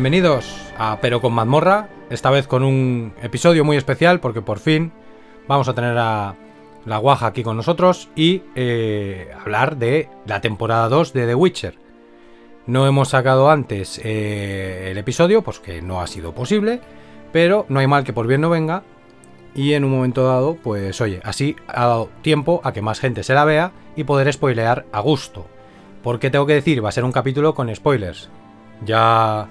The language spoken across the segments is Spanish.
Bienvenidos a Pero con mazmorra, esta vez con un episodio muy especial porque por fin vamos a tener a la guaja aquí con nosotros y eh, hablar de la temporada 2 de The Witcher. No hemos sacado antes eh, el episodio, pues que no ha sido posible, pero no hay mal que por bien no venga. Y en un momento dado, pues oye, así ha dado tiempo a que más gente se la vea y poder spoilear a gusto. Porque tengo que decir, va a ser un capítulo con spoilers. Ya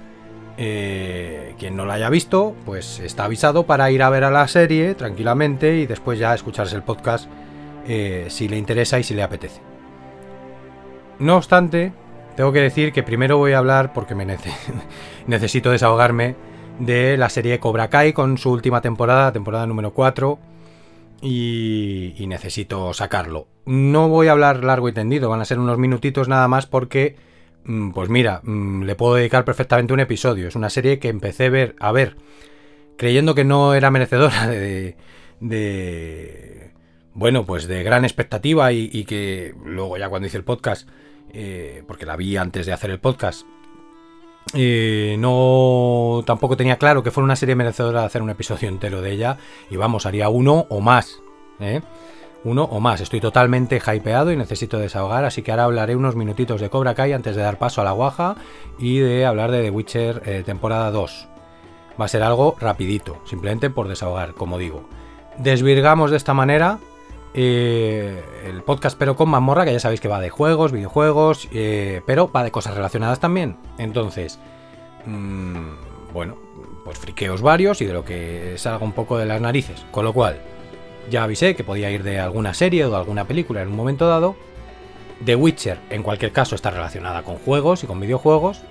eh, quien no la haya visto, pues está avisado para ir a ver a la serie tranquilamente y después ya escucharse el podcast eh, si le interesa y si le apetece. No obstante, tengo que decir que primero voy a hablar, porque me necesito desahogarme, de la serie Cobra Kai con su última temporada, temporada número 4, y, y necesito sacarlo. No voy a hablar largo y tendido, van a ser unos minutitos nada más porque, pues mira, mm, le puedo dedicar perfectamente un episodio. Es una serie que empecé a ver, a ver creyendo que no era merecedora de, de bueno, pues de gran expectativa y, y, que luego ya cuando hice el podcast eh, porque la vi antes de hacer el podcast. Eh, no tampoco tenía claro que fuera una serie merecedora de hacer un episodio entero de ella. Y vamos, haría uno o más. ¿eh? Uno o más. Estoy totalmente hypeado y necesito desahogar. Así que ahora hablaré unos minutitos de Cobra Kai antes de dar paso a la guaja y de hablar de The Witcher eh, temporada 2. Va a ser algo rapidito, simplemente por desahogar, como digo. Desvirgamos de esta manera eh, el podcast pero con mazmorra, que ya sabéis que va de juegos, videojuegos, eh, pero va de cosas relacionadas también. Entonces, mmm, bueno, pues friqueos varios y de lo que salga un poco de las narices. Con lo cual, ya avisé que podía ir de alguna serie o de alguna película en un momento dado. The Witcher, en cualquier caso, está relacionada con juegos y con videojuegos.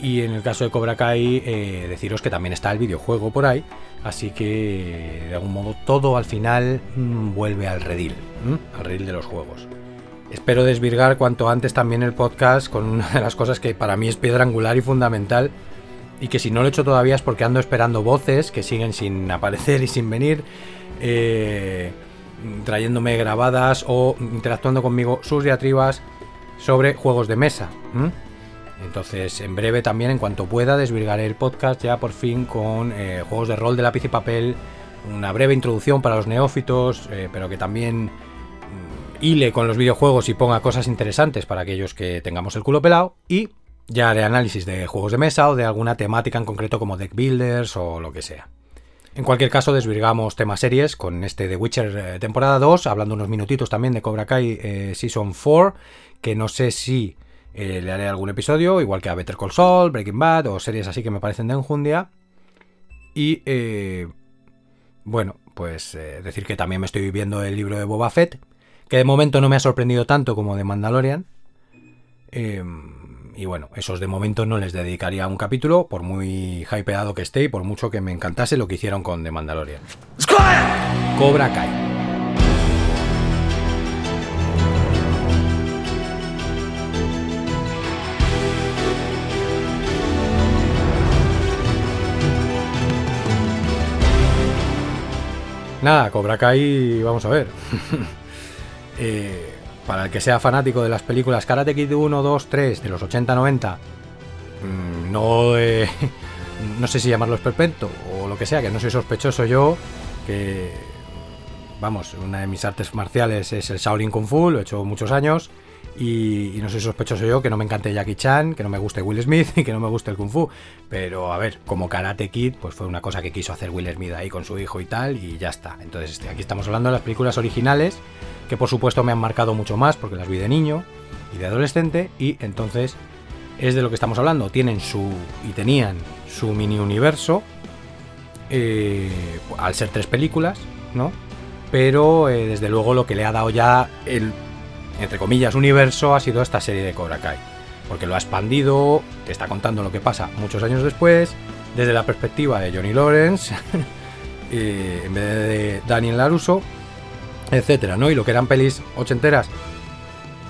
Y en el caso de Cobra Kai, eh, deciros que también está el videojuego por ahí. Así que de algún modo todo al final mmm, vuelve al redil, al redil de los juegos. Espero desvirgar cuanto antes también el podcast con una de las cosas que para mí es piedra angular y fundamental. Y que si no lo he hecho todavía es porque ando esperando voces que siguen sin aparecer y sin venir. Eh, trayéndome grabadas o interactuando conmigo sus diatribas sobre juegos de mesa. Entonces, en breve también, en cuanto pueda, desvirgaré el podcast ya por fin con eh, juegos de rol de lápiz y papel, una breve introducción para los neófitos, eh, pero que también mm, hile con los videojuegos y ponga cosas interesantes para aquellos que tengamos el culo pelado. Y ya haré análisis de juegos de mesa o de alguna temática en concreto como deck builders o lo que sea. En cualquier caso, desvirgamos temas series con este de Witcher eh, temporada 2, hablando unos minutitos también de Cobra Kai eh, Season 4, que no sé si eh, le haré algún episodio, igual que a Better Call Saul, Breaking Bad o series así que me parecen de enjundia. Y bueno, pues decir que también me estoy viendo el libro de Boba Fett, que de momento no me ha sorprendido tanto como de Mandalorian. Y bueno, esos de momento no les dedicaría un capítulo, por muy hypeado que esté y por mucho que me encantase lo que hicieron con The Mandalorian. Cobra Kai. Nada, Cobra Kai, vamos a ver. eh, para el que sea fanático de las películas Karate Kid 1, 2, 3 de los 80-90, mmm, no, eh, no sé si llamarlo esperpento o lo que sea, que no soy sospechoso yo, que vamos, una de mis artes marciales es el Shaolin Kung Fu, lo he hecho muchos años. Y, no soy sospechoso yo que no me encante Jackie Chan, que no me guste Will Smith y que no me guste el Kung Fu. Pero a ver, como Karate Kid, pues fue una cosa que quiso hacer Will Smith ahí con su hijo y tal, y ya está. Entonces, este, aquí estamos hablando de las películas originales, que por supuesto me han marcado mucho más porque las vi de niño y de adolescente, y entonces es de lo que estamos hablando. Tienen su. y tenían su mini universo, eh, al ser tres películas, ¿no? Pero eh, desde luego lo que le ha dado ya el entre comillas, universo ha sido esta serie de Cobra Kai. Porque lo ha expandido, te está contando lo que pasa muchos años después, desde la perspectiva de Johnny Lawrence, en vez de Daniel LaRusso, etcétera, ¿no? Y lo que eran pelis ochenteras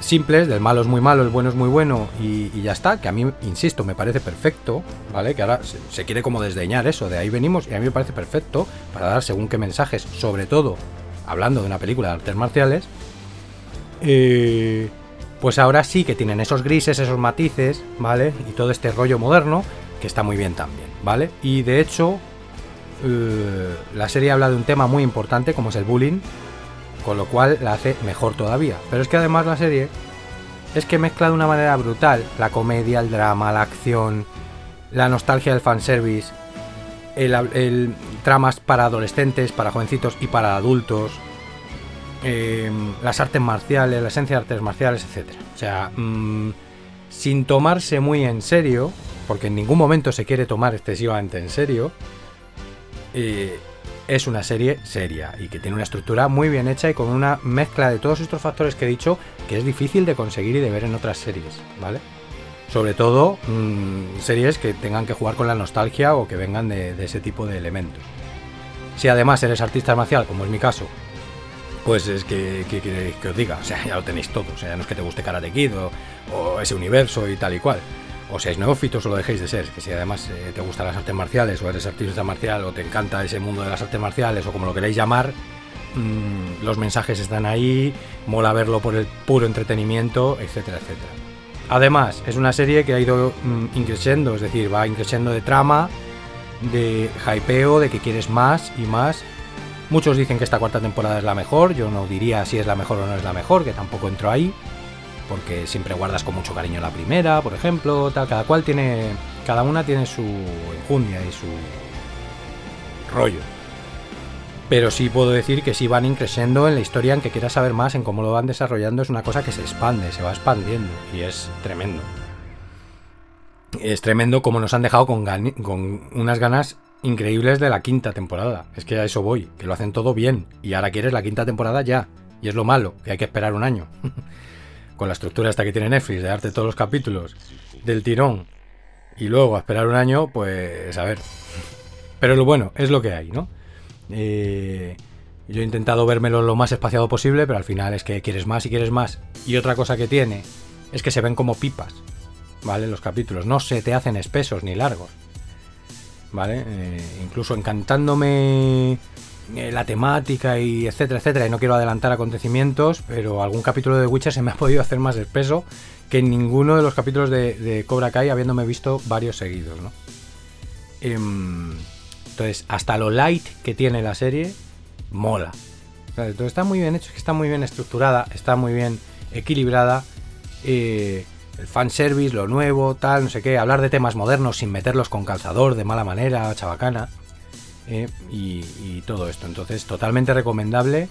simples, del malo es muy malo, el bueno es muy bueno y, y, ya está, que a mí, insisto, me parece perfecto, ¿vale? Que ahora se, se, quiere como desdeñar eso, de ahí venimos y a mí me parece perfecto para dar según qué mensajes, sobre todo hablando de una película de artes marciales, eh, pues ahora sí que tienen esos grises, esos matices, ¿vale? Y todo este rollo moderno, que está muy bien también, ¿vale? Y de hecho, eh, la serie habla de un tema muy importante como es el bullying, con lo cual la hace mejor todavía. Pero es que además la serie es que mezcla de una manera brutal la comedia, el drama, la acción, la nostalgia del fanservice, el, el tramas para adolescentes, para jovencitos y para adultos, em, las artes marciales, la esencia de artes marciales, etc. O sea, mm, sin tomarse muy en serio, porque en ningún momento se quiere tomar excesivamente en serio, eh, es una serie seria y que tiene una estructura muy bien hecha y con una mezcla de todos estos factores que he dicho que es difícil de conseguir y de ver en otras series, ¿vale? Sobre todo mm, series que tengan que jugar con la nostalgia o que vengan de, ese tipo de elementos. Si además eres artista marcial, como es mi caso, pues es que, que, os diga, o sea, ya lo tenéis todo, o sea, no es que te guste Karate Kid o ese universo y tal y cual o seáis neófitos o lo dejéis de ser, que si además eh, te gustan las artes marciales o eres artista marcial o te encanta ese mundo de las artes marciales o como lo queréis llamar, mm, los mensajes están ahí, mola verlo por el puro entretenimiento, etcétera, etcétera. Además, es una serie que ha ido mm, increciendo, es decir, va increciendo de trama, de hypeo, de que quieres más y más. Muchos dicen que esta cuarta temporada es la mejor, yo no diría si es la mejor o no es la mejor, que tampoco entro ahí porque siempre guardas con mucho cariño la primera, por ejemplo, tal, cada cual tiene, cada una tiene su enjundia y su rollo. Pero sí puedo decir que sí van increciendo en la historia, en que quieras saber más, en cómo lo van desarrollando, es una cosa que se expande, se va expandiendo y es tremendo. Es tremendo como nos han dejado con, con unas ganas increíbles de la quinta temporada. Es que a eso voy, que lo hacen todo bien y ahora quieres la quinta temporada ya. Y es lo malo, que hay que esperar un año. con la estructura esta que tiene Netflix, de darte todos los capítulos del tirón y luego a esperar un año, pues a ver. Pero lo bueno, es lo que hay, ¿no? Eh, yo he intentado vérmelo lo más espaciado posible, pero al final es que quieres más y quieres más. Y otra cosa que tiene es que se ven como pipas, ¿vale? Los capítulos no se te hacen espesos ni largos, ¿vale? Eh, incluso encantándome eh, la temática y etcétera, etcétera. Y no quiero adelantar acontecimientos, pero algún capítulo de Witcher se me ha podido hacer más espeso que ninguno de los capítulos de, Cobra Kai, habiéndome visto varios seguidos, ¿no? Em, entonces, hasta lo light que tiene la serie, mola. Entonces, está muy bien hecho, está muy bien estructurada, está muy bien equilibrada. Eh, el fanservice, lo nuevo, tal, no sé qué. Hablar de temas modernos sin meterlos con calzador, de mala manera, chabacana. Eh, y, todo esto. Entonces, totalmente recomendable.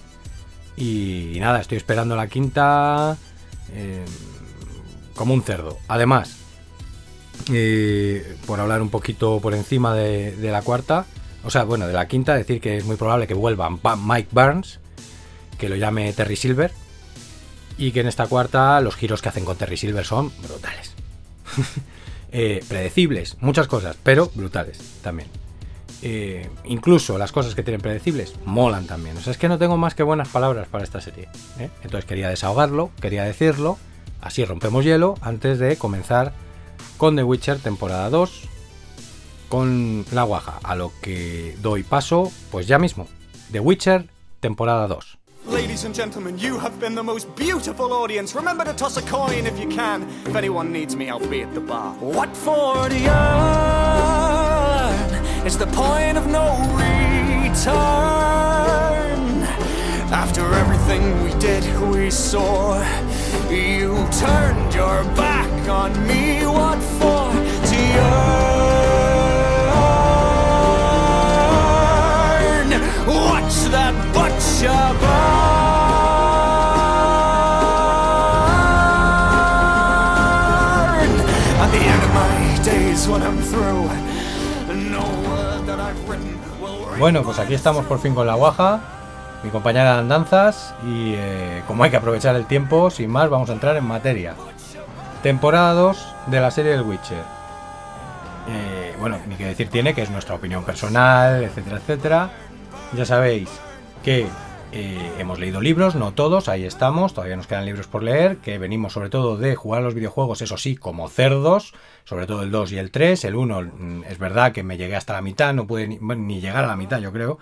Y, nada, estoy esperando la quinta eh, como un cerdo. Además, eh, por hablar un poquito por encima de, la cuarta, o sea, bueno, de la quinta, decir que es muy probable que vuelva Mike Burns, que lo llame Terry Silver, y que en esta cuarta los giros que hacen con Terry Silver son brutales. predecibles, muchas cosas, pero brutales también. Eh, incluso las cosas que tienen predecibles molan también. O sea, es que no tengo más que buenas palabras para esta serie. ¿eh? Entonces quería desahogarlo, quería decirlo. Así rompemos hielo antes de comenzar con The Witcher temporada 2 con la guaja. A lo que doy paso, pues ya mismo. The Witcher temporada 2. Ladies and gentlemen, you have been the most beautiful audience. Remember to toss a coin if you can. If anyone needs me, I'll be at the bar. What for It's the point of no return. After everything we did, we saw, you turned your back on me. What for? To yearn. Watch that Bueno, pues aquí estamos por fin con la guaja, mi compañera de andanzas, y eh, como hay que aprovechar el tiempo, sin más, vamos a entrar en materia. Temporada 2 de la serie del Witcher. Eh, bueno, ni que decir tiene que es nuestra opinión personal, etcétera, etcétera. Ya sabéis que eh, hemos leído libros, no todos, ahí estamos, todavía nos quedan libros por leer, que venimos sobre todo de jugar los videojuegos, eso sí, como cerdos, sobre todo el 2 y el 3. El 1 mm, es verdad que me llegué hasta la mitad, no pude ni, llegar a la mitad, yo creo.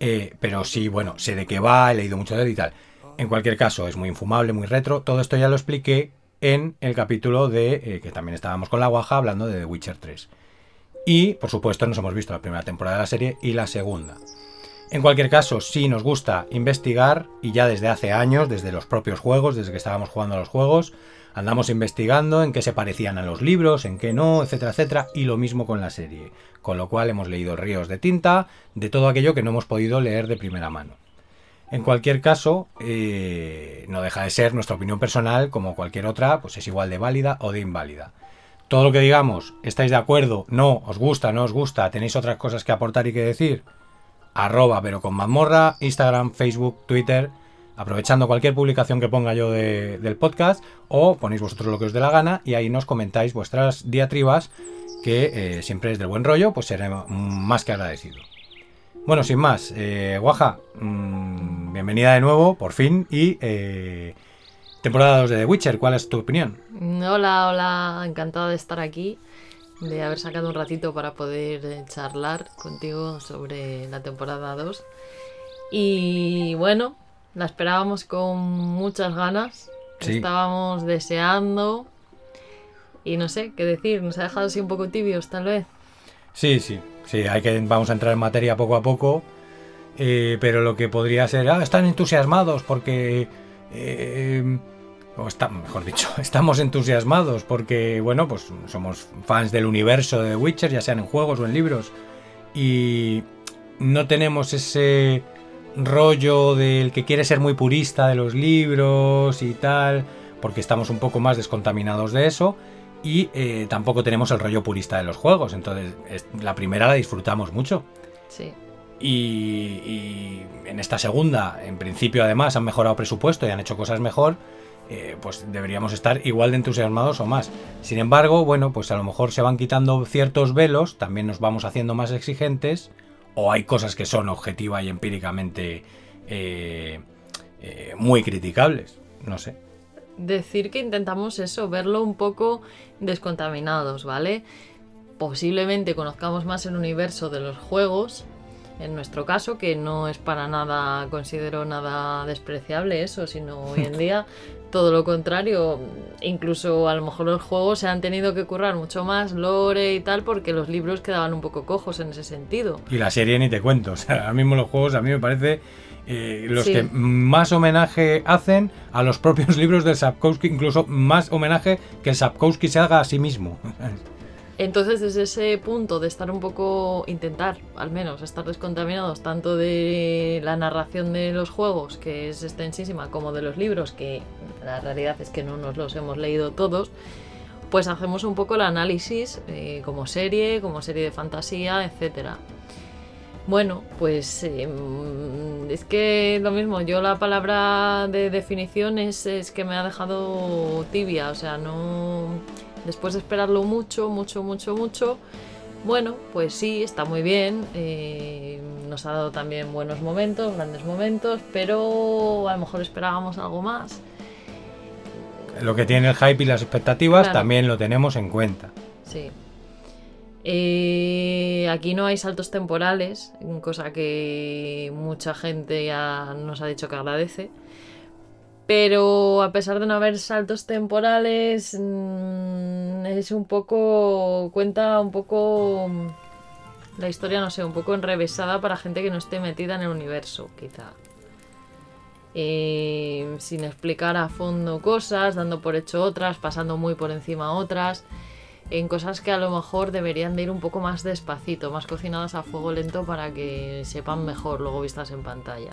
Eh, pero sí, bueno, sé de qué va, he leído mucho de él y tal. En cualquier caso, es muy infumable, muy retro. Todo esto ya lo expliqué en el capítulo de eh, que también estábamos con la guaja hablando de The Witcher 3. Y, por supuesto, nos hemos visto la primera temporada de la serie y la segunda. En cualquier caso, sí nos gusta investigar y ya desde hace años, desde los propios juegos, desde que estábamos jugando a los juegos, andamos investigando en qué se parecían a los libros, en qué no, etcétera, etcétera, y lo mismo con la serie. Con lo cual hemos leído ríos de tinta de todo aquello que no hemos podido leer de primera mano. En cualquier caso, eh, no deja de ser nuestra opinión personal, como cualquier otra, pues es igual de válida o de inválida. Todo lo que digamos, ¿estáis de acuerdo? No, os gusta, no os gusta, tenéis otras cosas que aportar y que decir, arroba pero con mazmorra, Instagram, Facebook, Twitter, aprovechando cualquier publicación que ponga yo del podcast o ponéis vosotros lo que os dé la gana y ahí nos comentáis vuestras diatribas que eh, siempre es del buen rollo, pues seré más que agradecido. Bueno, sin más, eh, Guaja, mm, bienvenida de nuevo, por fin, y eh, temporada 2 de The Witcher, ¿cuál es tu opinión? Hola, hola, encantada de estar aquí de haber sacado un ratito para poder eh, charlar contigo sobre la temporada 2. Y bueno, la esperábamos con muchas ganas, estábamos deseando y no sé qué decir, nos ha dejado así un poco tibios tal vez. Sí, sí, sí, hay que, vamos a entrar en materia poco a poco, eh, pero lo que podría ser, ah, están entusiasmados porque... Eh, o está, mejor dicho, estamos entusiasmados porque, bueno, pues somos fans del universo de The Witcher, ya sean en juegos o en libros, y no tenemos ese rollo del que quiere ser muy purista de los libros y tal, porque estamos un poco más descontaminados de eso, y eh, tampoco tenemos el rollo purista de los juegos, entonces la primera la disfrutamos mucho. Sí. Y, y, en esta segunda, en principio además han mejorado presupuesto y han hecho cosas mejor, eh, pues deberíamos estar igual de entusiasmados o más. Sin embargo, bueno, pues a lo mejor se van quitando ciertos velos, también nos vamos haciendo más exigentes, o hay cosas que son objetiva y empíricamente eh, eh, muy criticables, no sé. Decir que intentamos eso, verlo un poco descontaminados, ¿vale? Posiblemente conozcamos más el universo de los juegos, en nuestro caso, que no es para nada, considero nada despreciable eso, sino hoy en día todo lo contrario, incluso a lo mejor los juegos se han tenido que currar mucho más, lore y tal, porque los libros quedaban un poco cojos en ese sentido. Y la serie ni te cuento, o sea, ahora mismo los juegos a mí me parece eh, los que más homenaje hacen a los propios libros de Sapkowski, incluso más homenaje que Sapkowski se haga a sí mismo. Entonces, desde ese punto de estar un poco, intentar al menos estar descontaminados tanto de la narración de los juegos, que es extensísima, como de los libros, que la realidad es que no nos los hemos leído todos, pues hacemos un poco el análisis eh, como serie, como serie de fantasía, etc. Bueno, pues em, es que lo mismo, yo la palabra de definición es, es que me ha dejado tibia, o sea, no Después de esperarlo mucho, mucho, mucho, mucho, bueno, pues sí, está muy bien. Eh, nos ha dado también buenos momentos, grandes momentos, pero a lo mejor esperábamos algo más. Lo que tiene el hype y las expectativas también lo tenemos en cuenta. Sí. Eh, aquí no hay saltos temporales, cosa que mucha gente ya nos ha dicho que agradece. Pero a pesar de no haber saltos temporales, mm, es un poco. cuenta un poco. La historia, no sé, un poco enrevesada para gente que no esté metida en el universo, quizá. Eh, sin explicar a fondo cosas, dando por hecho otras, pasando muy por encima otras, en cosas que a lo mejor deberían de ir un poco más despacito, más cocinadas a fuego lento para que sepan mejor luego vistas en pantalla.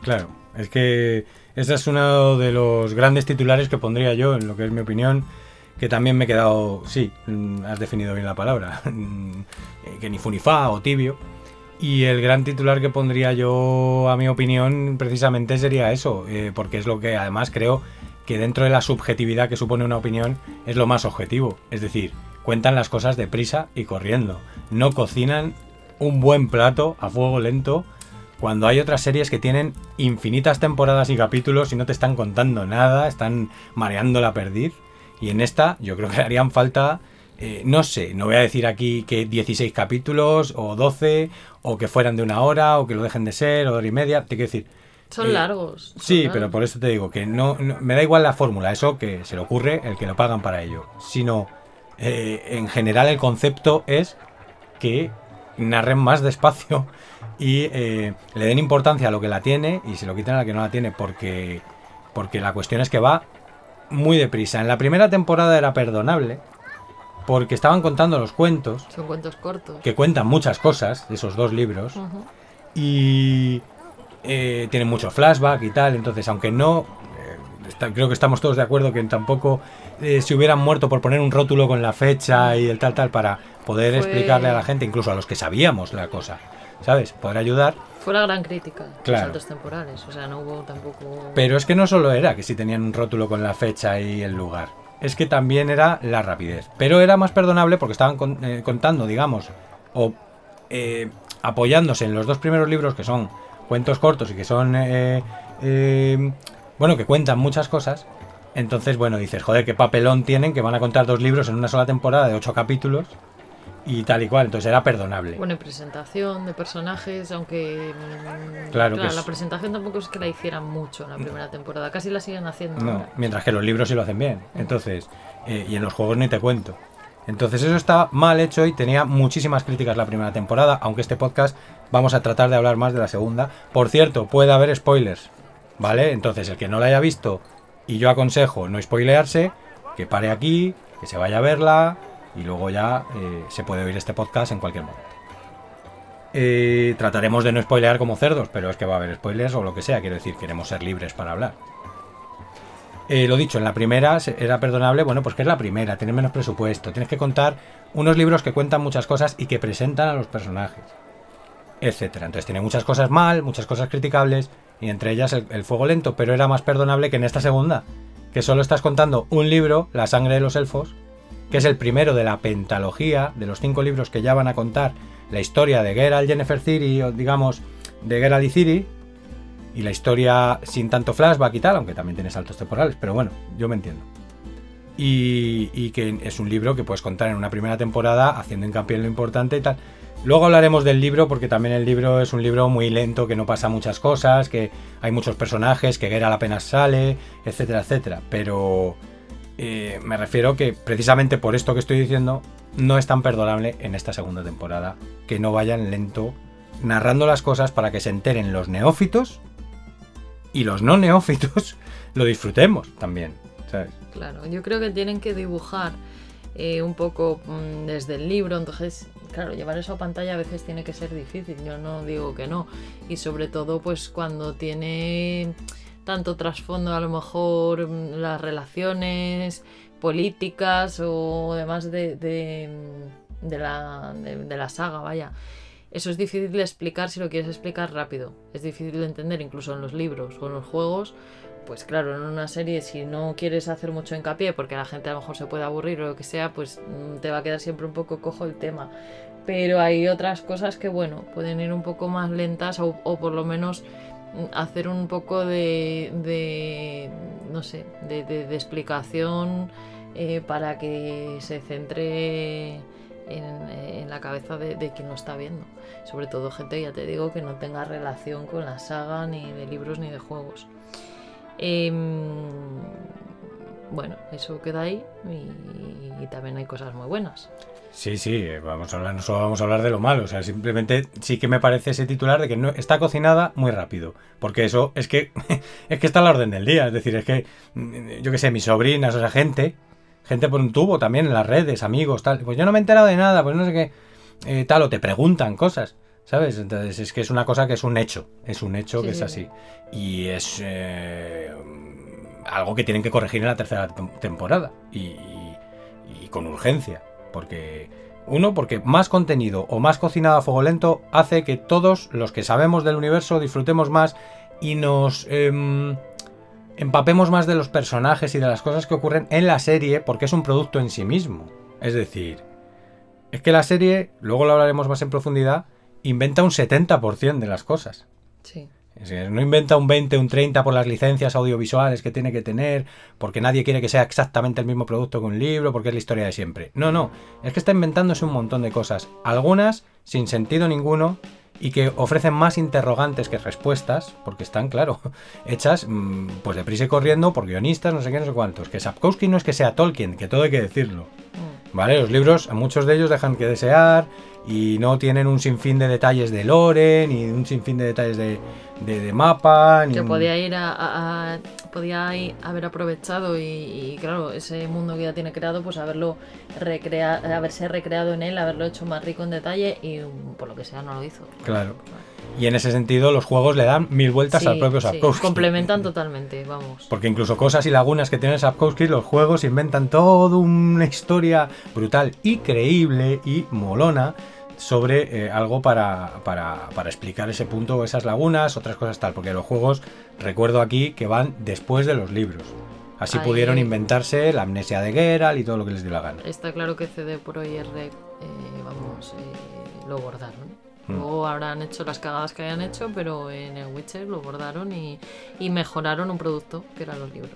Claro, es que ese es uno de los grandes titulares que pondría yo, en lo que es mi opinión, que también me he quedado, sí, mm, has definido bien la palabra, mm, que ni funifa o tibio. Y el gran titular que pondría yo, a mi opinión, precisamente sería eso, eh, porque es lo que además creo que dentro de la subjetividad que supone una opinión es lo más objetivo. Es decir, cuentan las cosas deprisa y corriendo. No cocinan un buen plato a fuego lento cuando hay otras series que tienen infinitas temporadas y capítulos y no te están contando nada, están mareando la perdiz. Y en esta yo creo que le harían falta, eh, no sé, no voy a decir aquí que 16 capítulos o 12 o que fueran de una hora o que lo dejen de ser o de hora y media, te quiero decir. Son eh, largos. sí, pero por eso te digo que no, me da igual la fórmula, eso que se le ocurre el que lo pagan para ello, sino eh, en general el concepto es que narren más despacio y eh, le den importancia a lo que la tiene y se lo quiten a la que no la tiene, porque, porque la cuestión es que va muy deprisa. En la primera temporada era perdonable, porque estaban contando los cuentos. Son cuentos cortos. Que cuentan muchas cosas esos dos libros. Y eh, tienen mucho flashback y tal. Entonces, aunque no. Eh, creo que estamos todos de acuerdo que tampoco eh, se hubieran muerto por poner un rótulo con la fecha y el tal, tal, para poder explicarle a la gente, incluso a los que sabíamos la cosa. ¿Sabes? Poder ayudar. Fue la gran crítica. Los saltos temporales. O sea, no hubo tampoco. Pero es que no solo era que si tenían un rótulo con la fecha y el lugar es que también era la rapidez. Pero era más perdonable porque estaban eh, contando, digamos, o eh, apoyándose en los dos primeros libros que son cuentos cortos y que son, eh, bueno, que cuentan muchas cosas. Entonces, bueno, dices, joder, qué papelón tienen que van a contar dos libros en una sola temporada de ocho capítulos y tal y cual, entonces era perdonable. Bueno, presentación de personajes, aunque mm, claro, la presentación tampoco es que la hicieran mucho en la primera temporada, casi la siguen haciendo. No, mientras que los libros sí lo hacen bien, entonces, eh, y en los juegos ni te cuento. Entonces eso está mal hecho y tenía muchísimas críticas la primera temporada, aunque este podcast vamos a tratar de hablar más de la segunda. Por cierto, puede haber spoilers, ¿vale? Entonces el que no la haya visto y yo aconsejo no spoilearse, que pare aquí, que se vaya a verla, y luego ya eh, se puede oír este podcast en cualquier momento. Eh, trataremos de no spoilear como cerdos, pero es que va a haber spoilers o lo que sea, quiero decir, queremos ser libres para hablar. Eh, lo dicho, en la primera era perdonable, bueno, pues que es la primera, tiene menos presupuesto, tienes que contar unos libros que cuentan muchas cosas y que presentan a los personajes, etcétera. Entonces tiene muchas cosas mal, muchas cosas criticables, y entre ellas el fuego lento, pero era más perdonable que en esta segunda, que solo estás contando un libro, La sangre de los elfos, que es el primero de la pentalogía, de los cinco libros que ya van a contar la historia de Geralt Jennifer Ciri, o digamos, de Geralt y Ciri, y la historia sin tanto flashback y tal, aunque también tiene saltos temporales, pero bueno, yo me entiendo. Y, que es un libro que puedes contar en una primera temporada haciendo hincapié en lo importante y tal. Luego hablaremos del libro porque también el libro es un libro muy lento, que no pasa muchas cosas, que hay muchos personajes, que Geralt apenas sale, etcétera, etcétera. Pero, eh, me refiero que precisamente por esto que estoy diciendo, no es tan perdonable en esta segunda temporada que no vayan lento narrando las cosas para que se enteren los neófitos y los no neófitos lo disfrutemos también. Claro, yo creo que tienen que dibujar eh, un poco mm, desde el libro, entonces, claro, llevar eso a pantalla a veces tiene que ser difícil, yo no digo que no, y sobre todo pues cuando tiene tanto trasfondo a lo mejor mm, las relaciones políticas o demás de, de, la, de, la saga, vaya. Eso es difícil de explicar si lo quieres explicar rápido. Es difícil de entender incluso en los libros o en los juegos. Pues claro, en una serie si no quieres hacer mucho hincapié porque la gente a lo mejor se puede aburrir o lo que sea, pues mm, te va a quedar siempre un poco cojo el tema. Pero hay otras cosas que, bueno, pueden ir un poco más lentas o por lo menos hacer un poco de, no sé, de, explicación eh, para que se centre en, la cabeza de, quien lo está viendo. Sobre todo gente, ya te digo, que no tenga relación con la saga, ni de libros, ni de juegos. Em, bueno, eso queda ahí y también hay cosas muy buenas. Sí, sí, vamos a hablar, no solo vamos a hablar de lo malo, o sea, simplemente sí que me parece ese titular de que no está cocinada muy rápido, porque eso es que es que está a la orden del día, es decir, es que mm, yo qué sé, mis sobrinas, o sea, gente, gente por un tubo también en las redes, amigos, tal, pues yo no me he enterado de nada, pues no sé qué, eh, tal, o te preguntan cosas, ¿sabes? Entonces es que es una cosa que es un hecho, es un hecho que es así, y es eh, algo que tienen que corregir en la tercera temporada, y con urgencia. Porque, uno, porque más contenido o más cocinado a fuego lento hace que todos los que sabemos del universo disfrutemos más y nos em, empapemos más de los personajes y de las cosas que ocurren en la serie porque es un producto en sí mismo. Es decir, es que la serie, luego lo hablaremos más en profundidad, inventa un 70% de las cosas. Sí. No inventa un 20, un 30 por las licencias audiovisuales que tiene que tener, porque nadie quiere que sea exactamente el mismo producto que un libro, porque es la historia de siempre. No, no, es que está inventándose un montón de cosas, algunas sin sentido ninguno y que ofrecen más interrogantes que respuestas, porque están, claro, hechas mm, pues deprisa y corriendo por guionistas, no sé qué, no sé cuántos. Que Sapkowski no es que sea Tolkien, que todo hay que decirlo. Mm. ¿Vale? Los libros, muchos de ellos dejan que desear y no tienen un sinfín de detalles de lore, ni un sinfín de detalles de, de, mapa. Ni que podía ir a, podía haber aprovechado y, claro, ese mundo que ya tiene creado, pues haberlo haberse recreado en él, haberlo hecho más rico en detalle y por lo que sea no lo hizo. Claro. Y en ese sentido los juegos le dan mil vueltas al propio Sapkowski. complementan totalmente, vamos. Porque incluso cosas y lagunas que tiene Sapkowski, los juegos inventan toda una historia brutal y creíble y molona sobre eh, algo para, para, para, explicar ese punto, esas lagunas, otras cosas tal, porque los juegos, recuerdo aquí, que van después de los libros. Así pudieron inventarse la amnesia de Geralt y todo lo que les dio la gana. Está claro que CD Pro y R, eh, vamos, eh, lo bordaron. Mm. Luego habrán hecho las cagadas que hayan hecho, pero en el Witcher lo bordaron y, y mejoraron un producto que eran los libros.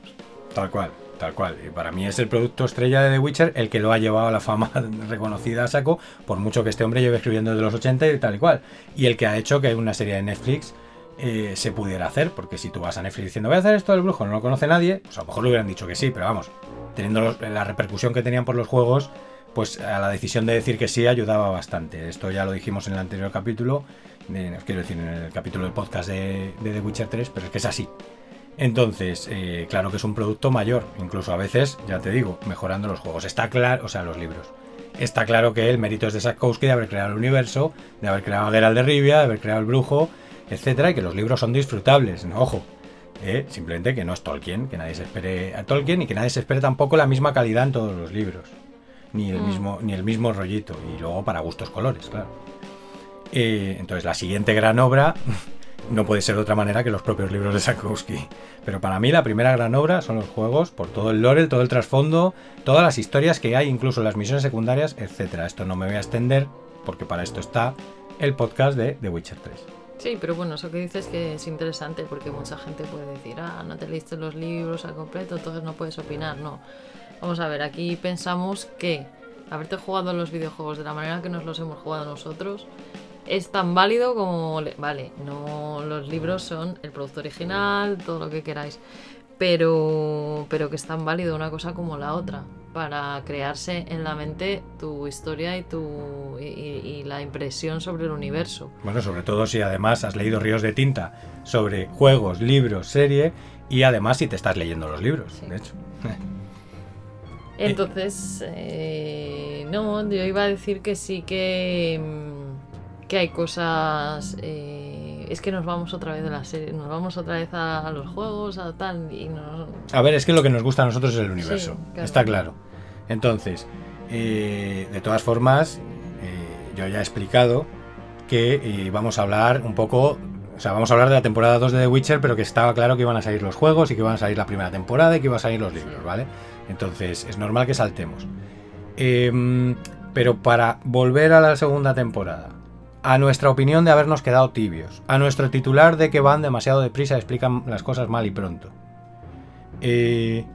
Tal cual. Tal cual. Y para mí es el producto estrella de The Witcher el que lo ha llevado a la fama reconocida a saco, por mucho que este hombre lleve escribiendo desde los 80 y tal y cual. Y el que ha hecho que una serie de Netflix eh, se pudiera hacer, porque si tú vas a Netflix diciendo voy a hacer esto del brujo, no lo conoce nadie, pues a lo mejor le hubieran dicho que sí, pero vamos, teniendo la repercusión que tenían por los juegos, pues a la decisión de decir que sí ayudaba bastante. Esto ya lo dijimos en el anterior capítulo, quiero decir, en el capítulo del podcast de, de The Witcher 3, pero es que es así. Entonces, eh, claro que es un producto mayor, incluso a veces, ya te digo, mejorando los juegos. Está claro, o sea, los libros. Está claro que el mérito es de Sapkowski de haber creado el universo, de haber creado a Geralt de Rivia, de haber creado el brujo, etcétera, y que los libros son disfrutables. No, ojo, eh, simplemente que no es Tolkien, que nadie se espere a Tolkien y que nadie se espere tampoco la misma calidad en todos los libros, ni el mm. mismo, ni el mismo rollito, y luego para gustos colores, claro. Eh, entonces, la siguiente gran obra no puede ser de otra manera que los propios libros de Sakowski. Pero para mí la primera gran obra son los juegos, por todo el lore, todo el trasfondo, todas las historias que hay, incluso las misiones secundarias, etc. Esto no me voy a extender, porque para esto está el podcast de The Witcher 3. Sí, pero bueno, eso que dices que es interesante porque mucha gente puede decir, ah, no te leíste los libros al completo, entonces no puedes opinar. No. Vamos a ver, aquí pensamos que haberte jugado los videojuegos de la manera que nos los hemos jugado nosotros es tan válido como... Vale, no los libros son el producto original, todo lo que queráis, pero, pero que es tan válido una cosa como la otra para crearse en la mente tu historia y, tu, y, la impresión sobre el universo. Bueno, sobre todo si además has leído ríos de tinta sobre juegos, libros, serie y además si te estás leyendo los libros, de hecho. Entonces, eh, no, yo iba a decir que sí que mm, que hay cosas... Eh, es que nos vamos otra vez de la serie, nos vamos otra vez a, los juegos, a tal, y A ver, es que lo que nos gusta a nosotros es el universo, está claro. Entonces, eh, de todas formas, eh, yo ya he explicado que vamos a hablar un poco o sea, vamos a hablar de la temporada 2 de The Witcher, pero que estaba claro que iban a salir los juegos y que iban a salir la primera temporada y que iban a salir los libros, ¿vale? Entonces, es normal que saltemos. Em, pero para volver a la segunda temporada, a nuestra opinión de habernos quedado tibios, a nuestro titular de que van demasiado deprisa y explican las cosas mal y pronto. Eh,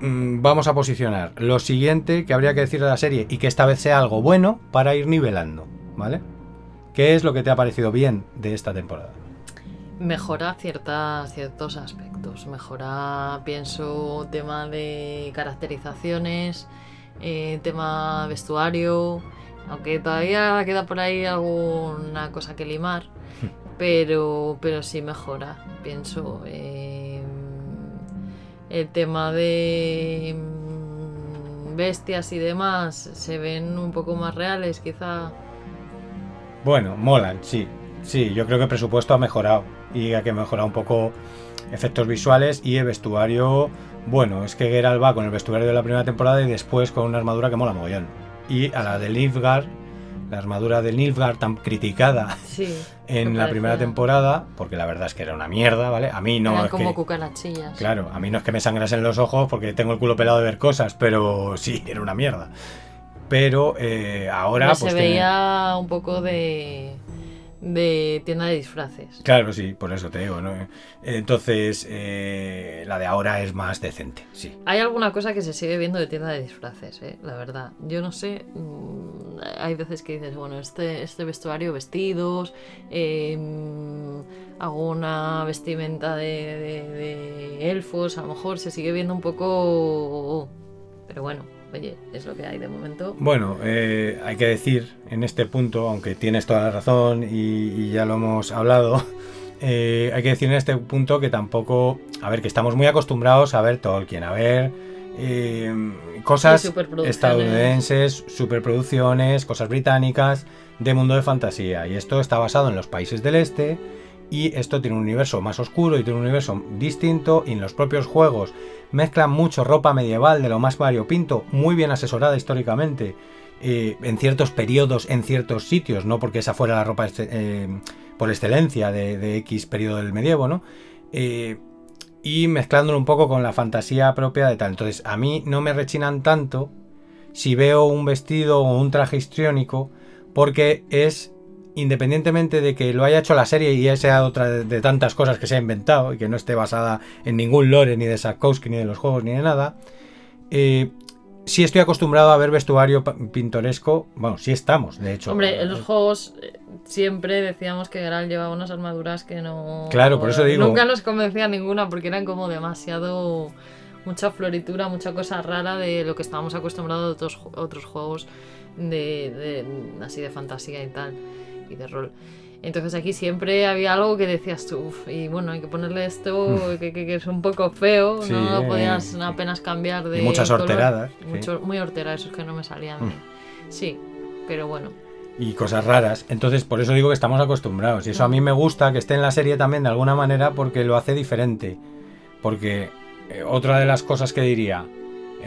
mm, vamos a posicionar lo siguiente que habría que decir de la serie y que esta vez sea algo bueno para ir nivelando, ¿vale? ¿Qué es lo que te ha parecido bien de esta temporada? Mejora ciertos aspectos. Mejora, pienso, tema de caracterizaciones, eh, tema vestuario, aunque todavía queda por ahí alguna cosa que limar, pero, pero sí mejora, pienso. Eh, el tema de mm, bestias y demás se ven un poco más reales, quizá. Bueno, molan, sí. Sí, yo creo que el presupuesto ha mejorado y ha que mejorar un poco efectos visuales y el vestuario. Bueno, es que Geralt va con el vestuario de la primera temporada y después con una armadura que mola mogollón y a la de Nilfgaard, la armadura de Nilfgaard tan criticada en la primera temporada, porque la verdad es que era una mierda, ¿vale? A mí no es como cucarachillas. Claro, a mí no es que me sangrasen los ojos porque tengo el culo pelado de ver cosas, pero sí, era una mierda. Pero eh, ahora... se pues veía un poco de de tienda de disfraces. Claro, sí, por eso te digo, ¿no? Entonces, eh, la de ahora es más decente, sí. Hay alguna cosa que se sigue viendo de tienda de disfraces, ¿eh? la verdad. Yo no sé, mm, hay veces que dices, bueno, este, este vestuario, vestidos, em, alguna vestimenta de, de elfos, a lo mejor se sigue viendo un poco... Pero bueno, oye, es lo que hay de momento. Bueno, eh, hay que decir en este punto, aunque tienes toda la razón y, ya lo hemos hablado, eh, hay que decir en este punto que tampoco, a ver, que estamos muy acostumbrados a ver Tolkien, a ver eh, cosas estadounidenses, superproducciones, cosas británicas de mundo de fantasía. Y esto está basado en los países del este y esto tiene un universo más oscuro y tiene un universo distinto y en los propios juegos mezclan mucho ropa medieval de lo más variopinto, muy bien asesorada históricamente, eh, en ciertos periodos, en ciertos sitios, no porque esa fuera la ropa eh, por excelencia de, X periodo del medievo, ¿no? Eh, y mezclándolo un poco con la fantasía propia de tal. Entonces, a mí no me rechinan tanto si veo un vestido o un traje histriónico, porque es independientemente de que lo haya hecho la serie y sea otra de, tantas cosas que se ha inventado y que no esté basada en ningún lore ni de Sarkowski ni de los juegos ni de nada, eh, sí estoy acostumbrado a ver vestuario pintoresco. Bueno, sí estamos, de hecho. Hombre, en los juegos eh, siempre decíamos que Geralt llevaba unas armaduras que no. Claro, por eso digo. Nunca nos convencía ninguna porque eran como demasiado. Mucha floritura, mucha cosa rara de lo que estábamos acostumbrados de otros, otros juegos de, así de fantasía y tal y de rol. Entonces aquí siempre había algo que decías tú, y bueno, hay que ponerle esto mm. que, es un poco feo, no lo podías apenas cambiar de. muchas horteradas. Mucho, Muy hortera, esos que no me salían. Mm. Sí, pero bueno. Y cosas raras. Entonces, por eso digo que estamos acostumbrados. Y eso a mí me gusta que esté en la serie también de alguna manera porque lo hace diferente. Porque eh, otra de las cosas que diría,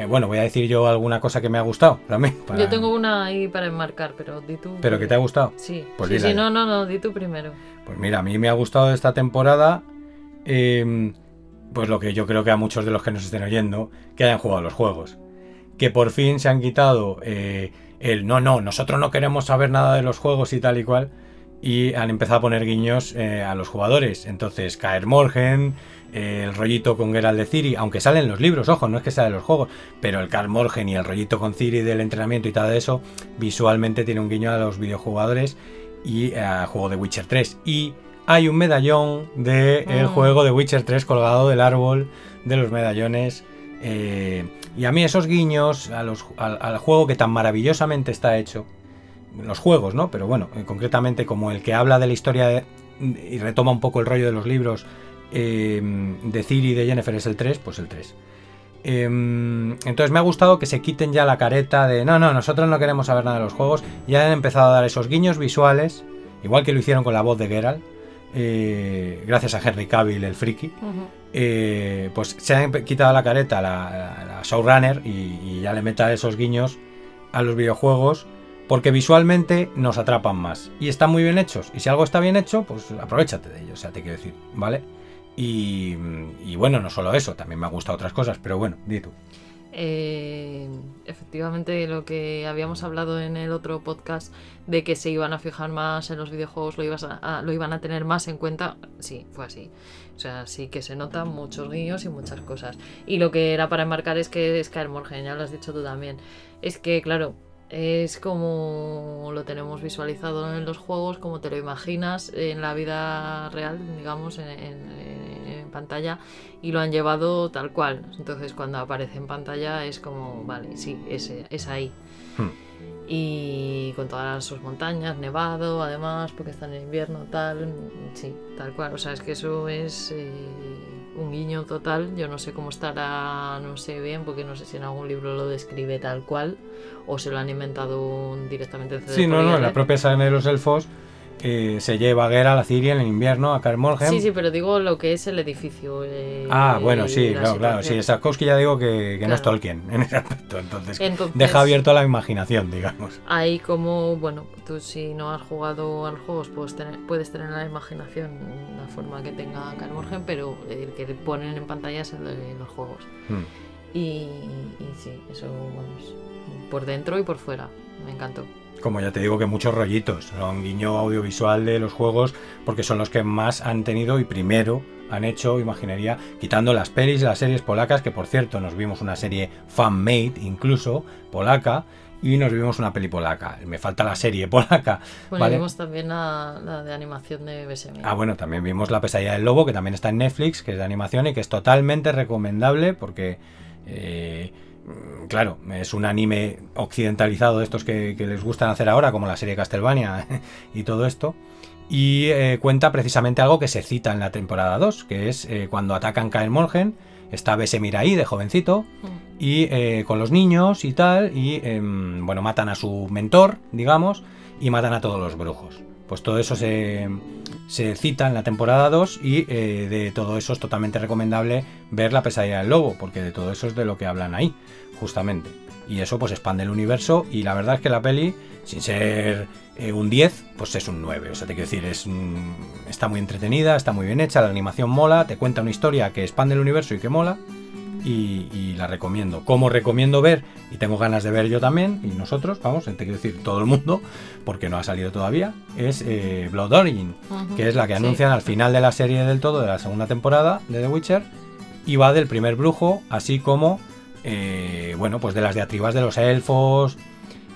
eh, bueno, voy a decir yo alguna cosa que me ha gustado también. Yo tengo una ahí para enmarcar, pero di tú. ¿Pero que te ha gustado? Sí. Pues sí, sí, no, no, no, di tú primero. Pues mira, a mí me ha gustado esta temporada. Em, pues lo que yo creo que a muchos de los que nos estén oyendo, que hayan jugado los juegos. Que por fin se han quitado eh, el no, no, nosotros no queremos saber nada de los juegos y tal y cual. Y han empezado a poner guiños eh, a los jugadores. Entonces, Caer Morgen, el rollito con Geralt de Ciri, aunque salen los libros, ojo, no es que sea de los juegos, pero el Karl Morgen y el rollito con Ciri del entrenamiento y de eso, visualmente tiene un guiño a los videojugadores y al juego de Witcher 3. Y hay un medallón del el ah. juego de Witcher 3 colgado del árbol de los medallones. Eh, y a mí esos guiños al, al, juego que tan maravillosamente está hecho, los juegos, ¿no? Pero bueno, eh, concretamente como el que habla de la historia y retoma un poco el rollo de los libros Em, de Ciri y de Jennifer es el 3, pues el 3. Em, entonces me ha gustado que se quiten ya la careta de no, no, nosotros no queremos saber nada de los juegos. Ya han empezado a dar esos guiños visuales, igual que lo hicieron con la voz de Geralt, eh, gracias a Henry Cavill, el friki. Eh, pues se han quitado la careta la, la, showrunner y, ya le meta esos guiños a los videojuegos porque visualmente nos atrapan más y están muy bien hechos. Y si algo está bien hecho, pues aprovechate de ello, o sea, te quiero decir, ¿vale? Y, bueno, no solo eso, también me ha gustado otras cosas, pero bueno, di tú. Eh, efectivamente, lo que habíamos hablado en el otro podcast de que se iban a fijar más en los videojuegos, lo, ibas a, lo iban a tener más en cuenta, sí, fue así. O sea, sí que se notan muchos guiños y muchas cosas. Y lo que era para enmarcar es que Morgen, ya lo has dicho tú también. Es que, claro, es como lo tenemos visualizado en los juegos, como te lo imaginas en la vida real, digamos, en pantalla y lo han llevado tal cual. Entonces cuando aparece en pantalla es como, vale, sí, es, es ahí. Hmm. Y con todas sus montañas, nevado, además, porque está en invierno, tal, sí, tal cual. O sea, es que eso es eh, un guiño total. Yo no sé cómo estará, no sé bien, porque no sé si en algún libro lo describe tal cual o se lo han inventado directamente en Sí, no, no, en la propia saga de los elfos se lleva a Guerra a la Ciria en el invierno, a Carmorgen. Sí, sí, pero digo lo que es el edificio. Eh, ah, bueno, sí, claro, claro. Sí, Sarkowski ya digo que, no es Tolkien en ese aspecto. Entonces, deja abierto a la imaginación, digamos. Ahí como, bueno, tú si no has jugado a los juegos puedes tener, puedes tener la imaginación la forma que tenga Carmorgen, pero el que ponen en pantalla es el de los juegos. Hmm. Y, y sí, eso vamos, por dentro y por fuera. Me encantó. Como ya te digo que muchos rollitos, son guiño audiovisual de los juegos porque son los que más han tenido y primero han hecho imaginería, quitando las pelis, las series polacas, que por cierto nos vimos una serie fan-made incluso, polaca, y nos vimos una peli polaca. Me falta la serie polaca. Bueno, vimos también la, de animación de BSM. Ah, bueno, también vimos La pesadilla del lobo, que también está en Netflix, que es de animación y que es totalmente recomendable porque... Eh, claro, es un anime occidentalizado de estos que, que les gustan hacer ahora, como la serie Castlevania y todo esto. Y eh, cuenta precisamente algo que se cita en la temporada 2, que es eh, cuando atacan Kaer Morgen, está Besemir ahí de jovencito, Mm. y eh, con los niños y tal, y em, bueno, matan a su mentor, digamos, y matan a todos los brujos. Pues todo eso se, se cita en la temporada 2 y eh, de todo eso es totalmente recomendable ver la pesadilla del lobo, porque de todo eso es de lo que hablan ahí, justamente. Y eso pues expande el universo y la verdad es que la peli, sin ser eh, un 10, pues es un 9. O sea, te quiero decir, es, está muy entretenida, está muy bien hecha, la animación mola, te cuenta una historia que expande el universo y que mola y, y la recomiendo. Como recomiendo ver, y tengo ganas de ver yo también, y nosotros, vamos, te quiero decir todo el mundo, porque no ha salido todavía, es eh, Blood Origin, que es la que Sí. anuncian al final de la serie del todo, de la segunda temporada de The Witcher, y va del primer brujo, así como, eh, bueno, pues de las diatribas de los elfos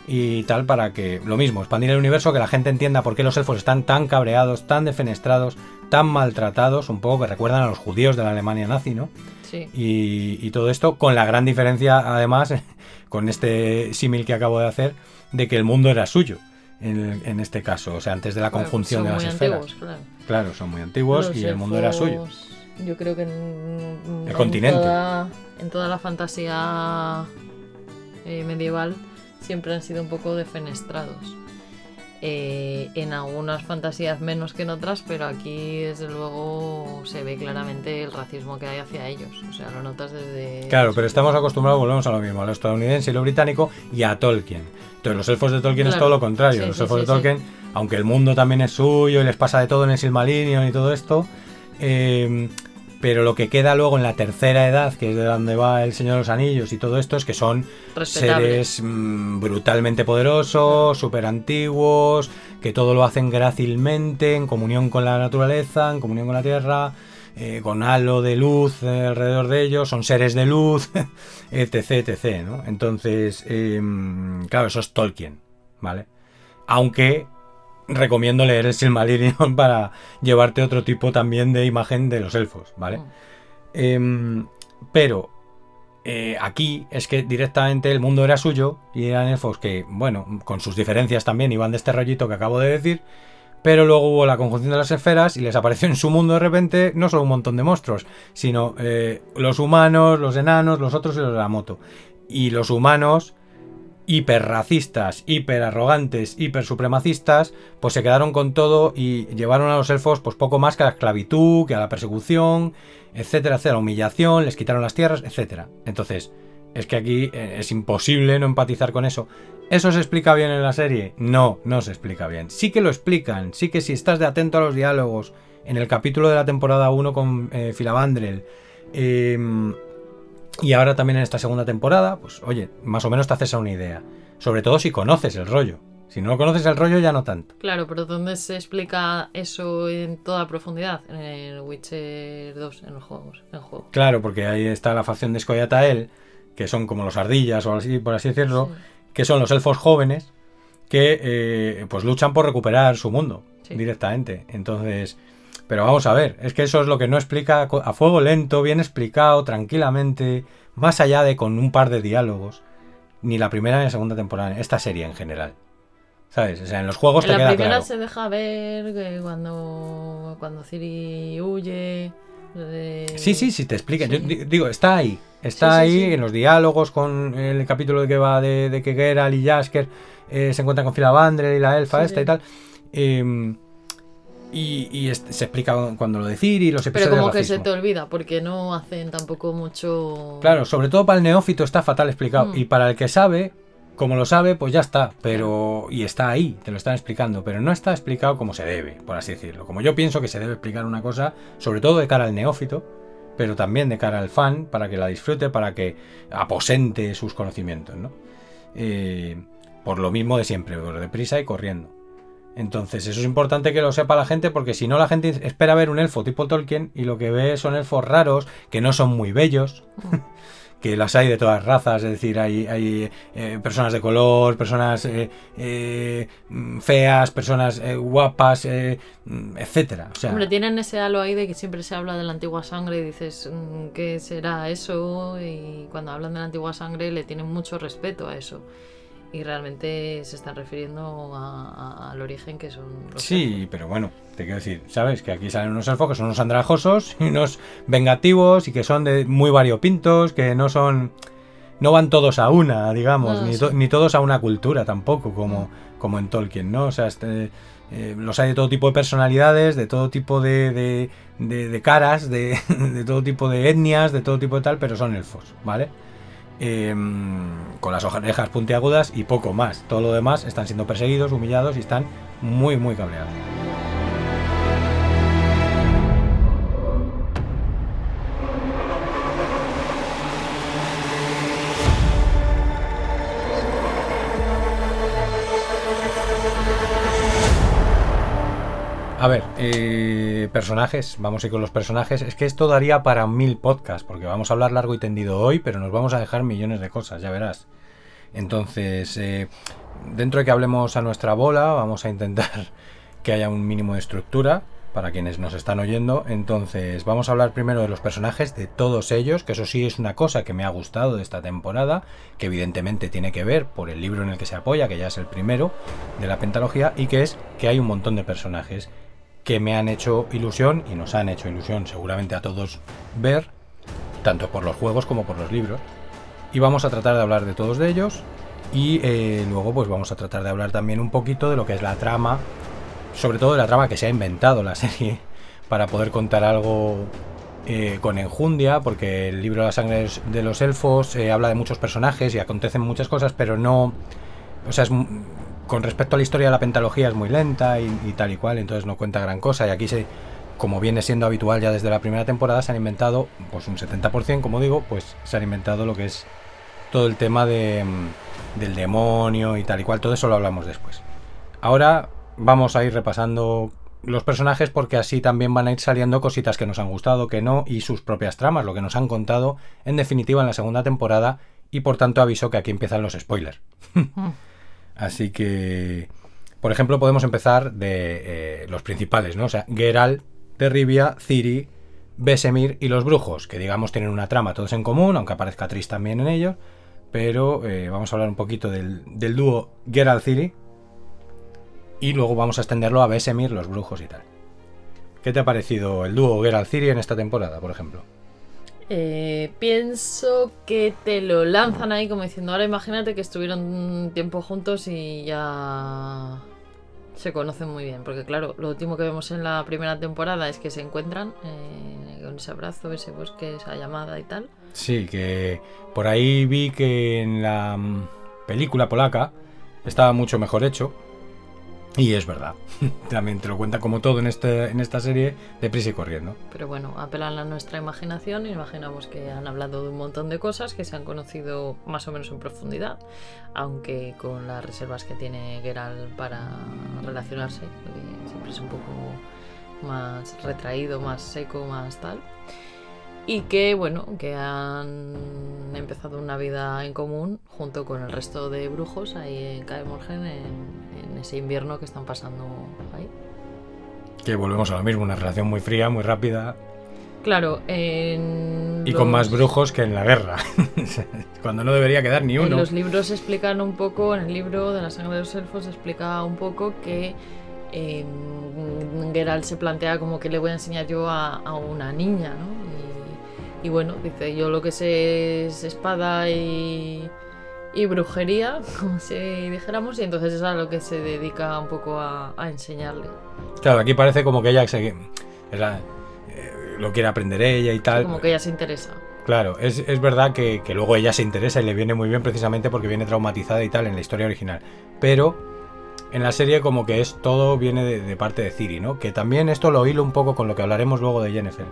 y tal, para que, lo mismo, expandir el universo, que la gente entienda por qué los elfos están tan cabreados, tan defenestrados, tan maltratados, un poco que recuerdan a los judíos de la Alemania nazi, ¿no? Sí. Y, y todo esto con la gran diferencia, además, con este símil que acabo de hacer, de que el mundo era suyo, en, en este caso, o sea, antes de la Claro, conjunción son de las muy esferas. antiguos, claro. Claro, son muy antiguos Los y el mundo era suyo. Yo creo que en, El en continente. Toda, en toda la fantasía eh, medieval siempre han sido un poco defenestrados. Eh, en algunas fantasías menos que en otras, pero aquí desde luego se ve claramente el racismo que hay hacia ellos. O sea, lo notas desde... Claro, pero estamos acostumbrados, volvemos a lo mismo, a lo estadounidense y lo británico y a Tolkien. Entonces, los elfos de Tolkien es todo lo contrario. Sí, los sí, elfos sí, de Tolkien, aunque el mundo también es suyo y les pasa de todo en el Silmarillion y todo esto, eh, pero lo que queda luego en la tercera edad, que es de donde va el Señor de los Anillos y todo esto, es que son seres mm, brutalmente poderosos, súper antiguos, que todo lo hacen grácilmente, en comunión con la naturaleza, en comunión con la tierra, eh, con halo de luz eh, alrededor de ellos, son seres de luz, etc, etc, ¿no? Entonces, eh, claro, eso es Tolkien, ¿vale? Aunque recomiendo leer el Silmarillion para llevarte otro tipo también de imagen de los elfos, ¿vale? Mm. Em, pero eh, aquí es que directamente el mundo era suyo y eran elfos que, bueno, con sus diferencias también iban de este rollito que acabo de decir. Pero luego hubo la conjunción de las esferas y les apareció en su mundo de repente no solo un montón de monstruos, sino eh, los humanos, los enanos, los otros y los de la moto. Y los humanos, hiperracistas, hiper arrogantes, hiper supremacistas, pues se quedaron con todo y llevaron a los elfos pues poco más que a la esclavitud, que a la persecución, etcétera, etcétera, humillación, les quitaron las tierras, etcétera. Entonces, es que aquí eh, es imposible no empatizar con eso. ¿Eso se explica bien en la serie? No, no se explica bien. Sí que lo explican, sí que si estás de atento a los diálogos, en el capítulo de la temporada 1 con eh, eh, y ahora también en esta segunda temporada, pues oye, más o menos te haces a una idea. Sobre todo si conoces el rollo. Si no conoces el rollo, ya no tanto. Claro, pero ¿dónde se explica eso en toda profundidad? En el Witcher 2, en los juegos. En el juego. Claro, porque ahí está la facción de Scoia'tael, que son como los ardillas o así, por así decirlo, Sí. que son los elfos jóvenes que eh, pues luchan por recuperar su mundo Sí. directamente. Entonces, pero vamos a ver, es que eso es lo que no explica a fuego lento, bien explicado, tranquilamente, más allá de con un par de diálogos, ni la primera ni la segunda temporada, esta serie en general. ¿Sabes? O sea, en los juegos En te la queda primera claro. se deja ver que cuando, cuando Ciri huye. de- Sí, sí, sí, te explica. Yo Sí. di- digo, está ahí. Está Sí, ahí sí. en los diálogos con el capítulo de que va de, de que Geralt y Jasker eh, se encuentran con Filavandrel y la elfa esta y tal. Eh, y y este- se explica cuando lo de Ciri, los Pero episodios como de que se te olvida, porque no hacen tampoco mucho. Claro, sobre todo para el neófito está fatal explicado. Mm. Y para el que sabe, como lo sabe, pues ya está. Pero. Y está ahí, te lo están explicando. Pero no está explicado como se debe, por así decirlo. Como yo pienso que se debe explicar una cosa, sobre todo de cara al neófito, pero también de cara al fan, para que la disfrute, para que aposente sus conocimientos, ¿no? Eh, por lo mismo de siempre, por deprisa y corriendo. Entonces, eso es importante que lo sepa la gente, porque si no, la gente espera ver un elfo tipo Tolkien y lo que ve son elfos raros, que no son muy bellos, que las hay de todas razas, es decir, hay, hay eh, personas de color, personas eh, eh, mm, feas, personas eh, guapas, eh, mm, etcétera. O sea, Hombre, tienen ese halo ahí de que siempre se habla de la antigua sangre y dices, mm, ¿qué será eso? Y cuando hablan de la antigua sangre le tienen mucho respeto a eso. Y realmente se están refiriendo a- a- al origen que son los Sí, pero bueno, te quiero decir, ¿sabes? Que aquí salen unos elfos que son unos andrajosos y unos vengativos y que son de muy variopintos, que no son. No van todos a una, digamos, No, ni, sí. to- ni todos a una cultura tampoco, como, como en Tolkien, ¿no? O sea, este, eh, los hay de todo tipo de personalidades, de todo tipo de, de, de- de caras, de, de todo tipo de etnias, de todo tipo de tal, pero son elfos, ¿vale? Em, con las orejas puntiagudas y poco más. Todo lo demás están siendo perseguidos, humillados y están muy, muy cabreados. A ver, eh, personajes, vamos a ir con los personajes. Es que esto daría para mil podcasts, porque vamos a hablar largo y tendido hoy, pero nos vamos a dejar millones de cosas, ya verás. Entonces, eh, dentro de que hablemos a nuestra bola, vamos a intentar que haya un mínimo de estructura para quienes nos están oyendo. Entonces, vamos a hablar primero de los personajes, de todos ellos, que eso sí es una cosa que me ha gustado de esta temporada, que evidentemente tiene que ver por el libro en el que se apoya, que ya es el primero de la pentalogía, y que es que hay un montón de personajes que me han hecho ilusión y nos han hecho ilusión seguramente a todos ver, tanto por los juegos como por los libros. Y vamos a tratar de hablar de todos de ellos y eh, luego pues vamos a tratar de hablar también un poquito de lo que es la trama, sobre todo de la trama que se ha inventado la serie para poder contar algo eh, con enjundia, porque el libro de la sangre de los elfos eh, habla de muchos personajes y acontecen muchas cosas, pero no... O sea, es, con respecto a la historia de la pentalogía es muy lenta y, tal y cual, entonces no cuenta gran cosa. Y aquí se, como viene siendo habitual ya desde la primera temporada, se han inventado, pues un 70%, como digo, pues se han inventado lo que es todo el tema de, mm, del demonio y tal y cual. Todo eso lo hablamos después. Ahora vamos a ir repasando los personajes porque así también van a ir saliendo cositas que nos han gustado, que no, y sus propias tramas, lo que nos han contado en definitiva en la segunda temporada. Y por tanto aviso que aquí empiezan los spoilers. Así que, por ejemplo, podemos empezar de eh, los principales, ¿no? O sea, Geralt de Rivia, Ciri, Besemir y los brujos, que digamos tienen una trama todos en común, aunque aparezca Tris también en ellos. Pero eh, vamos a hablar un poquito del, del dúo Geralt-Ciri. Y luego vamos a extenderlo a Besemir, los brujos y tal. ¿Qué te ha parecido el dúo Geralt-Ciri en esta temporada, por ejemplo? Eh, pienso que te lo lanzan ahí como diciendo, ahora imagínate que estuvieron un tiempo juntos y ya se conocen muy bien. Porque claro, lo último que vemos en la primera temporada es que se encuentran eh, con ese abrazo, ese bosque, esa llamada y tal. Sí, que por ahí vi que en la mm, película polaca estaba mucho mejor hecho. Y es verdad. También te lo cuenta como todo en, este, en esta serie, deprisa y corriendo. Pero bueno, apelan a nuestra imaginación imaginamos que han hablado de un montón de cosas que se han conocido más o menos en profundidad, aunque con las reservas que tiene Geralt para relacionarse, porque siempre es un poco más retraído, más seco, más tal. Y que bueno, que han empezado una vida en común junto con el resto de brujos ahí en Kaer Morhen en, en ese invierno que están pasando ahí. Que volvemos a lo mismo, una relación muy fría, muy rápida Claro, en y con más los- brujos que en la guerra. Cuando no debería quedar ni En uno. los libros explican un poco, en el libro de la sangre de los elfos explica un poco que eh, Geralt se plantea como que le voy a enseñar yo a, a una niña, ¿no? Y, y bueno, dice, yo lo que sé es espada y, y brujería, como si dijéramos, y entonces es a lo que se dedica un poco a, a enseñarle. Claro, aquí parece como que ella se- es la- eh, lo quiere aprender ella y tal. Como que ella se interesa. Claro, es, es verdad que, que luego ella se interesa y le viene muy bien precisamente porque viene traumatizada y tal en la historia original. Pero en la serie como que es todo viene de, de parte de Ciri, ¿no? Que también esto lo hilo un poco con lo que hablaremos luego de Jennifer.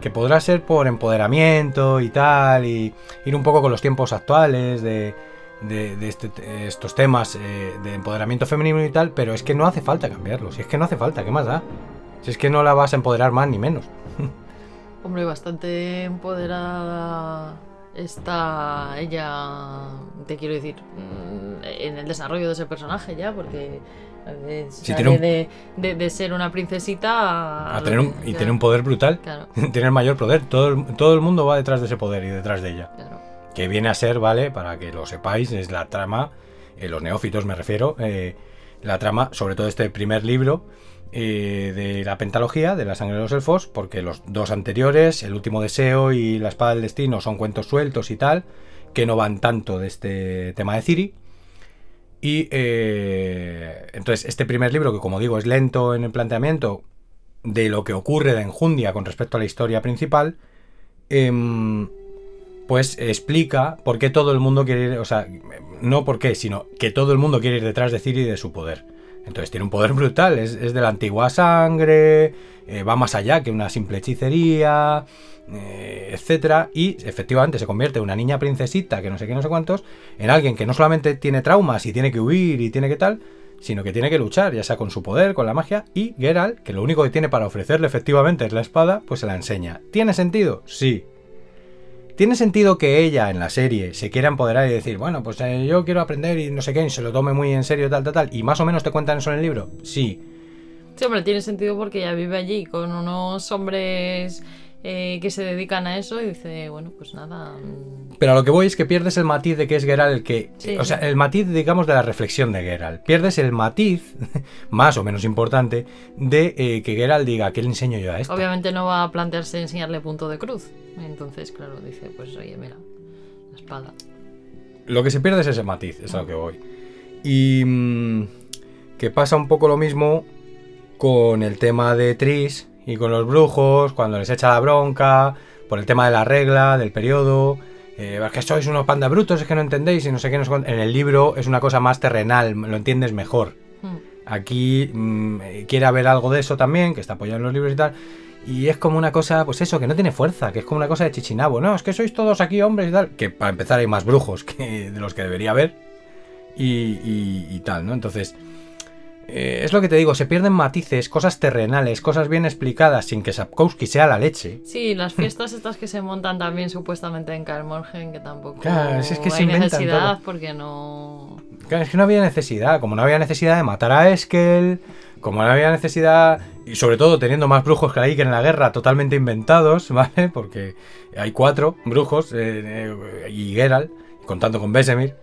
Que podrá ser por empoderamiento y tal, y ir un poco con los tiempos actuales de, de- este- estos temas eh, de empoderamiento femenino y tal, pero es que no hace falta cambiarlo, si es que no hace falta, ¿qué más da? Si es que no la vas a empoderar más ni menos. Hombre, bastante empoderada está ella, te quiero decir, mm, en el desarrollo de ese personaje ya, porque eh, tiene un- de, de- de ser una princesita A tener un- y tener un poder brutal. Claro, tener mayor poder. Todo el, todo el mundo va detrás de ese poder y detrás de ella. claro. Que viene a ser, ¿vale? Para que lo sepáis, es la trama, eh, los neófitos me refiero, eh, la trama, sobre todo este primer libro eh, de la pentalogía, de la sangre de los elfos, porque los dos anteriores, el último deseo y la espada del destino, son cuentos sueltos y tal, que no van tanto de este tema de Ciri. Y eh, entonces este primer libro, que como digo es lento en el planteamiento de lo que ocurre de enjundia con respecto a la historia principal, em, pues explica por qué todo el mundo quiere ir, o sea, no por qué, sino que todo el mundo quiere ir detrás de Ciri y de su poder. Entonces tiene un poder brutal, es, es de la antigua sangre, eh, va más allá que una simple hechicería, eh, etcétera, y efectivamente se convierte una niña princesita, que no sé qué, no sé cuántos, en alguien que no solamente tiene traumas y tiene que huir y tiene que tal, sino que tiene que luchar, ya sea con su poder, con la magia, y Geralt, que lo único que tiene para ofrecerle efectivamente es la espada, pues se la enseña. ¿Tiene sentido? Sí. ¿Tiene sentido que ella en la serie se quiera empoderar y decir, bueno, pues eh, yo quiero aprender y no sé qué, y se lo tome muy en serio, tal, tal, tal, y más o menos te cuentan eso en el libro? Sí. Sí, hombre, tiene sentido porque ella vive allí con unos hombres eh, que se dedican a eso y dice, bueno, pues nada. mm, Pero a lo que voy es que pierdes el matiz de que es Geralt el que... Sí, o sea, sí. el matiz, digamos, de la reflexión de Geralt. Pierdes el matiz, más o menos importante, de eh, que Geralt diga, ¿qué le enseño yo a esto? Obviamente no va a plantearse enseñarle punto de cruz. Entonces, claro, dice, pues oye, mira, la espada. Lo que se pierde es ese matiz, es a lo que voy. Y mm, que pasa un poco lo mismo con el tema de Tris y con los brujos, cuando les echa la bronca, por el tema de la regla, del periodo. eh, es que sois unos panda brutos, es que no entendéis y no sé qué, no sé. En el libro es una cosa más terrenal, lo entiendes mejor. Mm. Aquí mm, quiere haber algo de eso también, que está apoyado en los libros y tal. Y es como una cosa, pues eso, que no tiene fuerza, que es como una cosa de chichinabo. No, es que sois todos aquí hombres y tal. Que para empezar hay más brujos que de los que debería haber. Y, y- y tal, ¿no? Entonces, eh, es lo que te digo, se pierden matices, cosas terrenales, cosas bien explicadas sin que Sapkowski sea la leche. Sí, las fiestas estas que se montan también supuestamente en Kalmorgen, que tampoco Claro, es que hay necesidad todo. porque no... Claro, es que no había necesidad, como no había necesidad de matar a Eskel, como no había necesidad, y sobre todo teniendo más brujos que ahí que en la guerra, totalmente inventados, ¿vale? Porque hay cuatro brujos eh, eh, y Geralt, contando con Besemir,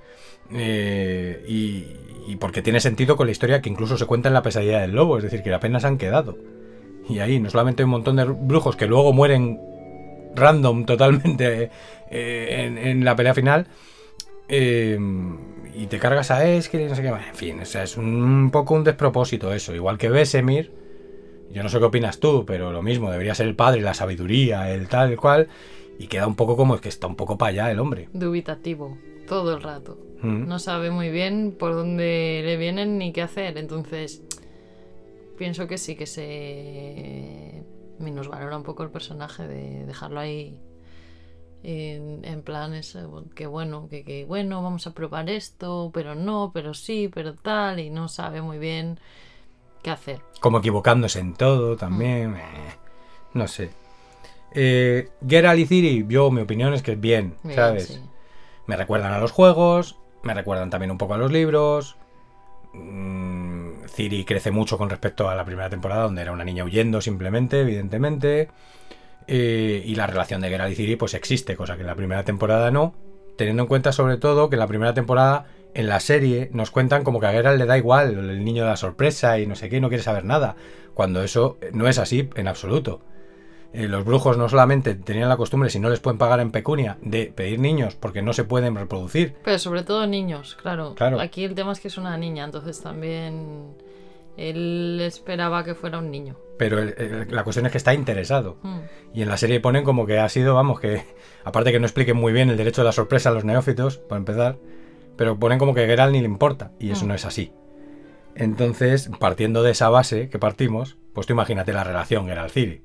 eh, y, y porque tiene sentido con la historia que incluso se cuenta en la pesadilla del lobo, es decir, que apenas han quedado. Y ahí no solamente hay un montón de brujos que luego mueren random totalmente eh, en, la pelea final, eh, y te cargas a Eskel y no sé qué. En fin, o sea, es un poco un despropósito eso. Igual que Besemir, yo no sé qué opinas tú, pero lo mismo, debería ser el padre, la sabiduría, el tal, el cual. Y queda un poco como es que está un poco para allá el hombre. dubitativo todo el rato. Mm. No sabe muy bien por dónde le vienen ni qué hacer. Entonces, pienso que sí que se minusvalora un poco el personaje de dejarlo ahí en, en plan eso, que bueno, que, que bueno, vamos a probar esto, pero no, pero sí, pero tal, y no sabe muy bien qué hacer. Como equivocándose en todo también. eh, no sé. Eh, Geralt y Ciri, yo mi opinión es que es bien, Bien, ¿sabes? sí. Me recuerdan a los juegos, me recuerdan también un poco a los libros. Mm, Ciri crece mucho con respecto a la primera temporada, donde era una niña huyendo simplemente, evidentemente. Eh, y la relación de Geralt y Ciri pues existe, cosa que en la primera temporada no. Teniendo en cuenta sobre todo que en la primera temporada, en la serie, nos cuentan como que a Geralt le da igual el niño de la sorpresa y no sé qué, no quiere saber nada. Cuando eso no es así en absoluto. Eh, los brujos no solamente tenían la costumbre, si no les pueden pagar en pecunia, de pedir niños porque no se pueden reproducir. Pero sobre todo niños, claro. Claro. Aquí el tema es que es una niña, entonces también él esperaba que fuera un niño. Pero el- el- la cuestión es que está interesado. Mm. Y en la serie ponen como que ha sido, vamos, que aparte que no expliquen muy bien el derecho de la sorpresa a los neófitos, para empezar, pero ponen como que Geralt ni le importa, y eso Mm. no es así. Entonces, partiendo de esa base que partimos, pues tú imagínate la relación Geralt-Ciri.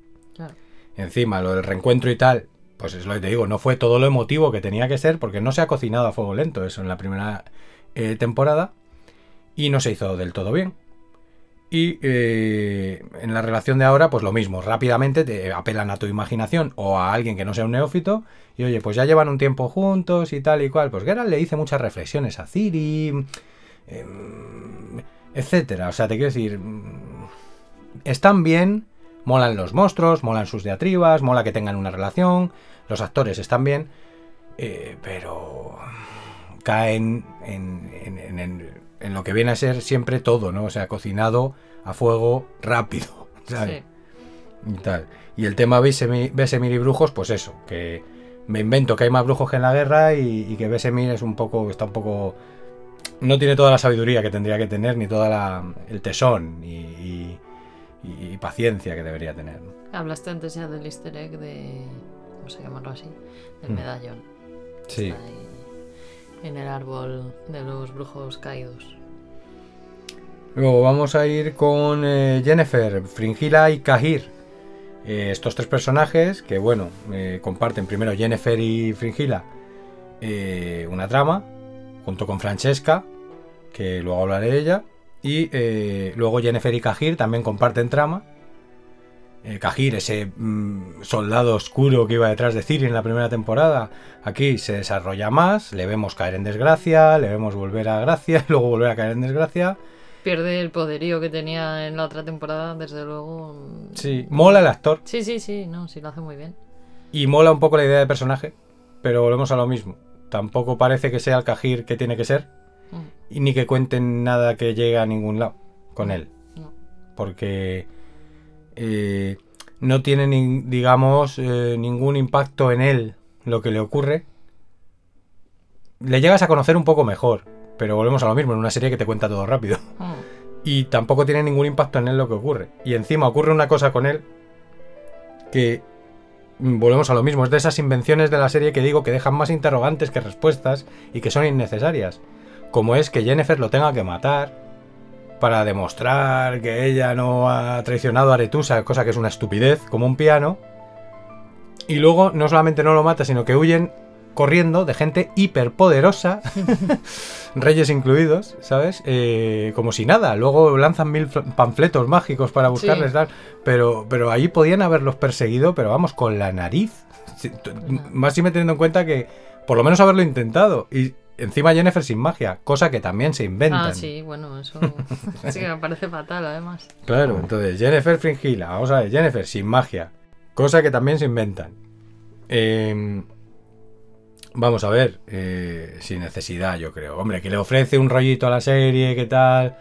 Encima, lo del reencuentro y tal, pues es lo que te digo, no fue todo lo emotivo que tenía que ser, porque no se ha cocinado a fuego lento eso en la primera eh, temporada, y no se hizo del todo bien. Y eh, en la relación de ahora, pues lo mismo, rápidamente te apelan a tu imaginación o a alguien que no sea un neófito y oye, pues ya llevan un tiempo juntos y tal y cual. Pues Geralt le dice muchas reflexiones a Ciri, em, etcétera. O sea, te quiero decir, mm, están bien, molan los monstruos, molan sus diatribas, mola que tengan una relación, los actores están bien, eh, pero caen en, en- en- en lo que viene a ser siempre todo, ¿no? O sea, cocinado a fuego rápido, ¿sabes? Sí. Y tal. Y el tema Vesemir y brujos, pues eso, que me invento que hay más brujos que en la guerra y, y que Vesemir es un poco, está un poco... No tiene toda la sabiduría que tendría que tener, ni toda la, el tesón y paciencia que debería tener. Hablaste antes ya del easter egg de. Vamos a llamarlo así. Del Mm. medallón. Sí. Está ahí en el árbol de los brujos caídos. Luego vamos a ir con eh, Jennifer, Fringila y Kahir. Eh, estos tres personajes que, bueno, eh, comparten primero Jennifer y Fringila una trama, junto con Francesca, que luego hablaré de ella. Y eh, luego Jennifer y Kahir también comparten trama. Eh, Kahir, ese mm, soldado oscuro que iba detrás de Ciri en la primera temporada, aquí se desarrolla más, le vemos caer en desgracia, le vemos volver a gracia, luego volver a caer en desgracia. Pierde el poderío que tenía en la otra temporada, desde luego. mm, Sí, mola el actor Sí, sí, sí, no, sí lo hace muy bien. y mola un poco la idea de personaje, pero volvemos a lo mismo. Tampoco parece que sea el Cajir que tiene que ser Mm, y ni que cuenten nada que llegue a ningún lado con él, no. porque eh, no tiene, ni- digamos, eh, ningún impacto en él lo que le ocurre. Le llegas a conocer un poco mejor, pero volvemos a lo mismo en una serie que te cuenta todo rápido. Mm, y tampoco tiene ningún impacto en él lo que ocurre. Y encima ocurre una cosa con él que mm, volvemos a lo mismo, es de esas invenciones de la serie que digo que dejan más interrogantes que respuestas y que son innecesarias. Como es que Jennifer lo tenga que matar para demostrar que ella no ha traicionado a Aretusa, cosa que es una estupidez, como un piano. Y luego no solamente no lo mata, sino que huyen corriendo de gente hiperpoderosa, reyes incluidos, ¿sabes? Eh, como si nada. Luego lanzan mil fl- panfletos mágicos para buscarles, Sí. tal. Pero, pero ahí podían haberlos perseguido, pero vamos, con la nariz. Más si me teniendo en cuenta que por lo menos haberlo intentado. Y encima Jennifer sin magia, cosa que también se inventan. Ah, sí, bueno, eso sí que me parece fatal, además. Claro, entonces Jennifer Fringila, vamos a ver, Jennifer sin magia, cosa que también se inventan. Eh, vamos a ver, eh, sin necesidad, yo creo. Hombre, que le ofrece un rollito a la serie, ¿qué tal?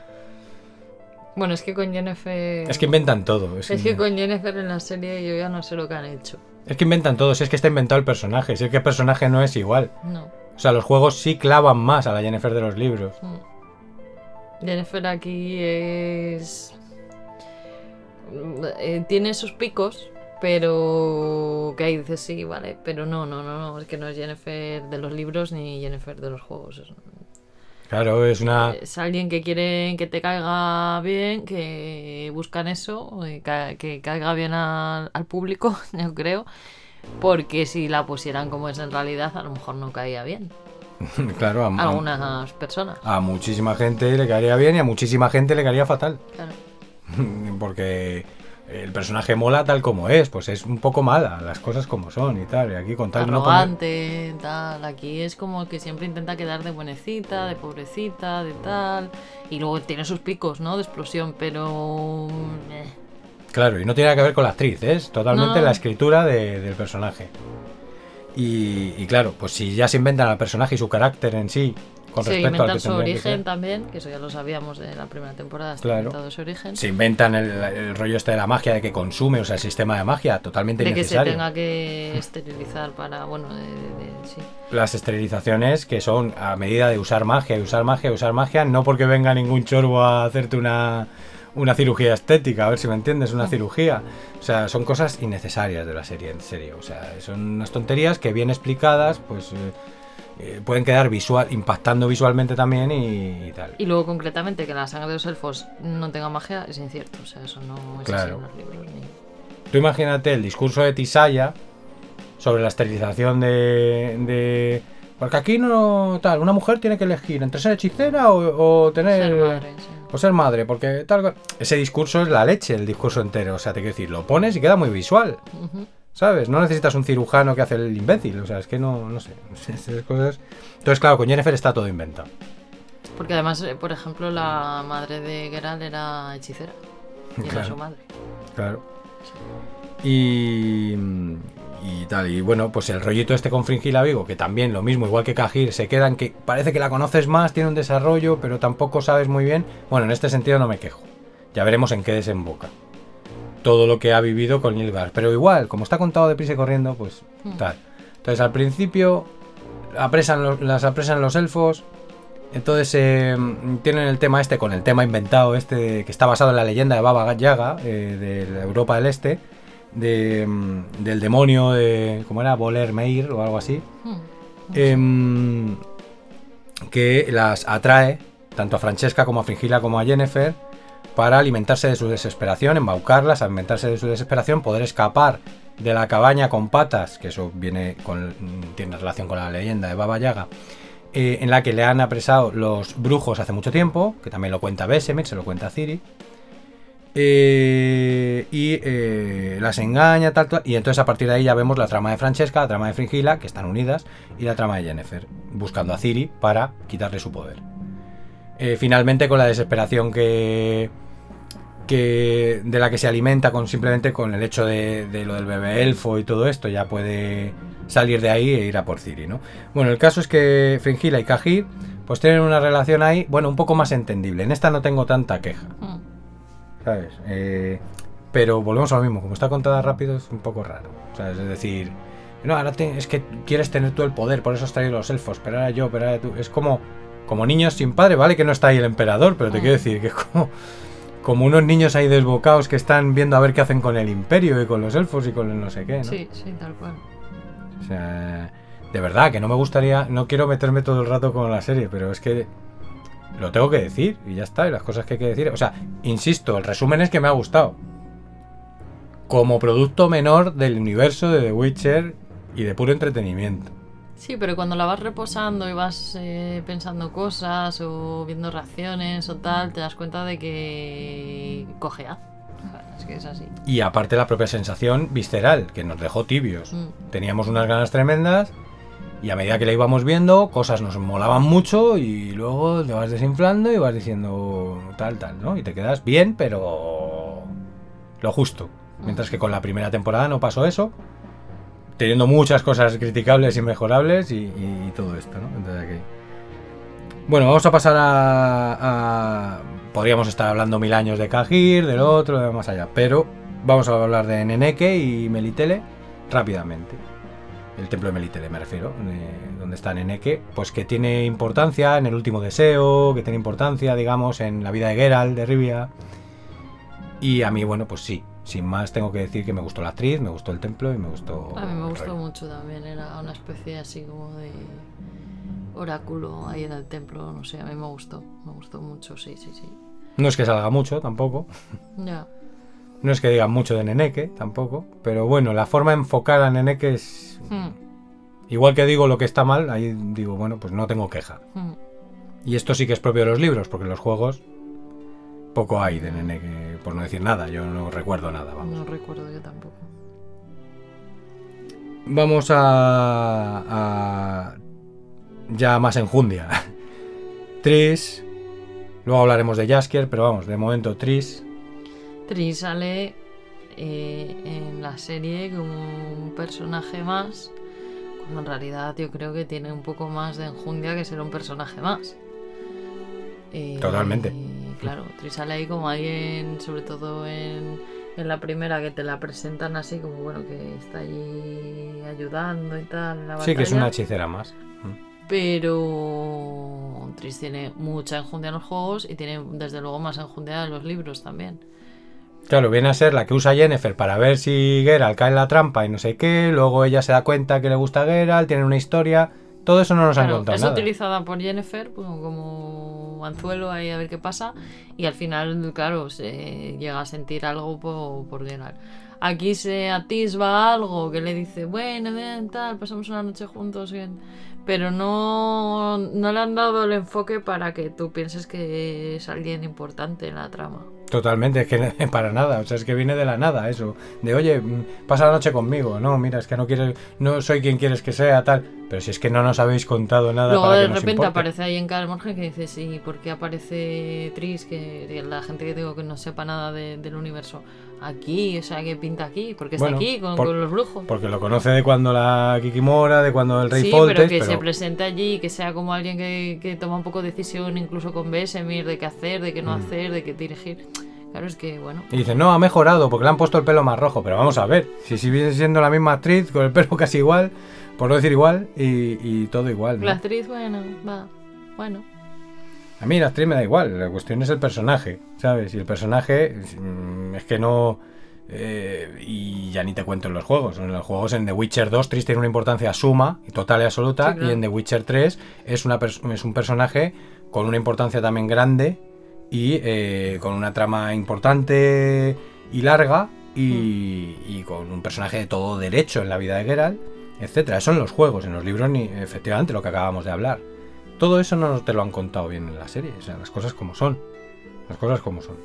Bueno, es que con Jennifer. Es que inventan todo. Es, Es que con Jennifer en la serie yo ya no sé lo que han hecho. es que inventan todo, si es que está inventado el personaje, si es que el personaje no es igual. No. O sea, los juegos sí clavan más a la Jennifer de los libros. Mm. Jennifer aquí es. eh, tiene sus picos, pero. Que ahí dices sí, vale. Pero no, no, no, no. Es que no es Jennifer de los libros ni Jennifer de los juegos. Es, Claro, es una... es alguien que quiere que te caiga bien, que buscan eso, eh, que caiga bien al, al público, yo creo. Porque si la pusieran como es en realidad, a lo mejor no caía bien. claro, a, algunas personas. a muchísima gente le caería bien y a muchísima gente le caería fatal. Claro. Porque el personaje mola tal como es, pues es un poco mala, las cosas como son y tal. Y aquí con tal no poner- tal. Aquí es como que siempre intenta quedar de buenecita, de pobrecita, de tal. Y luego tiene sus picos, ¿no? De explosión, pero. eh, Claro, y no tiene nada que ver con la actriz, es totalmente No. la escritura de- del personaje. Y, y claro, pues si ya se inventan al personaje y su carácter en sí, con se respecto al que su que origen también, que eso ya lo sabíamos de la primera temporada, está Claro. inventado su origen. se inventan el, el rollo este de la magia, de que consume, o sea, el sistema de magia, totalmente de que se tenga que esterilizar para, bueno, de, de- de- sí. Las esterilizaciones que son a medida de usar magia usar magia usar magia, no porque venga ningún chorbo a hacerte una, una cirugía estética, a ver si me entiendes, una cirugía. O sea, son cosas innecesarias de la serie, en serio. O sea, son unas tonterías que bien explicadas, pues eh, eh, pueden quedar visual, impactando visualmente también y, y tal. Y luego concretamente que la sangre de los elfos no tenga magia es incierto, o sea, eso no es así Claro. en los libros. Ni... Tú imagínate el discurso de Tisaya sobre la esterilización de, de... Porque aquí no tal, una mujer tiene que elegir entre ser hechicera o, o tener... Ser madre, sí. Pues ser madre, porque tal. Ese discurso es la leche, el discurso entero. O sea, te quiero decir, lo pones y queda muy visual. ¿Sabes? No necesitas un cirujano que hace el imbécil. O sea, es que no, no sé. Esas cosas. Entonces, claro, con Jennifer está todo inventado. Porque además, eh, por ejemplo, la madre de Geralt era hechicera. Y era su madre. Claro. Y, y tal. Y bueno, pues el rollito este con Fringilla Vigo, que también lo mismo, igual que Cajir, se quedan que parece que la conoces más, tiene un desarrollo, pero tampoco sabes muy bien. Bueno, en este sentido no me quejo. Ya veremos en qué desemboca. Todo lo que ha vivido con Nilgar. Pero igual, como está contado deprisa y corriendo, pues Hmm. tal. Entonces al principio apresan los- las apresan los elfos. Entonces eh, tienen el tema este con el tema inventado este que está basado en la leyenda de Baba Yaga eh, de Europa del Este de, mm, del demonio de ¿cómo era? Voler Meir o algo así Hmm. em, que las atrae tanto a Francesca como a Fringilla como a Jennifer para alimentarse de su desesperación, embaucarlas, alimentarse de su desesperación, poder escapar de la cabaña con patas, que eso viene con, tiene relación con la leyenda de Baba Yaga, eh, en la que le han apresado los brujos hace mucho tiempo, que también lo cuenta Besemir, se lo cuenta Ciri. Eh, y eh, las engaña, tal, tal, y entonces a partir de ahí ya vemos la trama de Francesca, la trama de Fringilla, que están unidas, y la trama de Jennifer, buscando a Ciri para quitarle su poder. Eh, finalmente con la desesperación que, que de la que se alimenta con simplemente con el hecho de, lo del bebé elfo y todo esto, ya puede salir de ahí e ir a por Ciri, ¿no? Bueno, el caso es que Fringilla y Cajir pues tienen una relación ahí, bueno, un poco más entendible. En esta no tengo tanta queja. Hmm. ¿Sabes? Eh, pero volvemos a lo mismo, como está contada rápido es un poco raro, ¿sabes? Es decir, no, ahora te- es que quieres tener tú el poder, por eso has traído los elfos, pero ahora yo, pero ahora tú. Es como, como niños sin padre, ¿vale? Que no está ahí el emperador, pero te Mm. quiero decir que es como, como unos niños ahí desbocados que están viendo a ver qué hacen con el imperio y con los elfos y con el no sé qué, ¿no? Sí, sí, tal cual. O sea, de verdad, que no me gustaría, no quiero meterme todo el rato con la serie, pero es que lo tengo que decir y ya está, y las cosas que hay que decir. O sea, insisto, el resumen es que me ha gustado. Como producto menor del universo de The Witcher y de puro entretenimiento. Sí, pero cuando la vas reposando y vas eh, pensando cosas o viendo reacciones o tal, te das cuenta de que cojea. Es que es así. Y aparte la propia sensación visceral, que nos dejó tibios. Mm. Teníamos unas ganas tremendas y a medida que la íbamos viendo, cosas nos molaban mucho y luego te vas desinflando y vas diciendo tal, tal, ¿no? Y te quedas bien, pero lo justo. Mientras que con la primera temporada no pasó eso, teniendo muchas cosas criticables y mejorables y, todo esto, ¿no? Entonces aquí... Bueno, vamos a pasar a, a- Podríamos estar hablando mil años de Cajir, del otro, de más allá, pero vamos a hablar de Neneke y Melitele rápidamente. El templo de Melitele me refiero, de- donde está Neneke, pues que tiene importancia en el último deseo, que tiene importancia, digamos, en la vida de Geralt, de Rivia. Y a mí, bueno, pues sí, sin más tengo que decir que me gustó la actriz, me gustó el templo y me gustó... A mí me gustó mucho también. Era una especie así como de oráculo ahí en el templo. No sé, a mí me gustó. Me gustó mucho, sí, sí, sí. No es que salga mucho tampoco, Ya. no es que digan mucho de Neneke tampoco, pero bueno, la forma de enfocar a Neneke es... Hmm, Igual que digo lo que está mal, ahí digo, bueno, pues no tengo queja. hmm. Y esto sí que es propio de los libros, porque en los juegos poco hay de Neneke, por no decir nada, yo no recuerdo nada, vamos. No recuerdo yo tampoco. Vamos a, a- ya más enjundia. Tris, luego hablaremos de Jaskier, pero vamos, de momento Tris. Tris sale eh, en la serie como un personaje más, cuando en realidad yo creo que tiene un poco más de enjundia que ser un personaje más. Eh, Totalmente. Claro, Tris sale ahí como alguien, sobre todo en, en la primera, que te la presentan así como, bueno, que está allí ayudando y tal. En la Sí, que es una hechicera más. Pero Tris tiene mucha enjundia en los juegos y tiene desde luego más enjundia en los libros también. Claro, viene a ser la que usa Jennifer para ver si Geralt cae en la trampa y no sé qué, luego ella se da cuenta que le gusta Geralt, tienen una historia, todo eso no nos han Claro, contado es nada. utilizada por Jennifer pues, como anzuelo ahí a ver qué pasa y al final, claro, se llega a sentir algo por, por Geralt. Aquí se atisba algo que le dice, bueno, ven, tal, pasamos una noche juntos, bien", pero no, no le han dado el enfoque para que tú pienses que es alguien importante en la trama. Totalmente, es que para nada, o sea, es que viene de la nada eso, de oye, mm, pasa la noche conmigo, no, mira, es que no quieres, no soy quien quieres que sea, tal, pero si es que no nos habéis contado nada. Luego para de que repente aparece ahí en Carl Morgen que dices, ¿y por qué aparece Tris? Que que la gente que digo que no sepa nada de- del universo. Aquí, o sea, que pinta aquí, porque está Bueno, aquí con, por- con los brujos. Porque lo conoce de cuando la Kikimora, de cuando el rey sí, Foltes, pero que pero- se presente allí, que sea como alguien que, que toma un poco de decisión, incluso con Besemir, de qué hacer, de qué no Mm. hacer, de qué dirigir. Claro, es que, bueno. Y dice, no, ha mejorado porque le han puesto el pelo más rojo. Pero vamos a ver, si sigue siendo la misma actriz, con el pelo casi igual, por no decir igual, y, y todo igual. ¿no? La actriz, bueno, va. Bueno. A mí la actriz me da igual, la cuestión es el personaje, ¿sabes? Y el personaje mm, es que no... eh, y ya ni te cuento en los juegos. En los juegos en The Witcher 2 Triss tiene una importancia suma, y total y absoluta, Sí, claro. y en The Witcher 3 es, una es un personaje con una importancia también grande y eh, con una trama importante y larga y, y con un personaje de todo derecho en la vida de Geralt, etcétera. Eso en los juegos, en los libros, ni, efectivamente, lo que acabamos de hablar. Todo eso no te lo han contado bien en la serie, o sea, las cosas como son. Las cosas como son.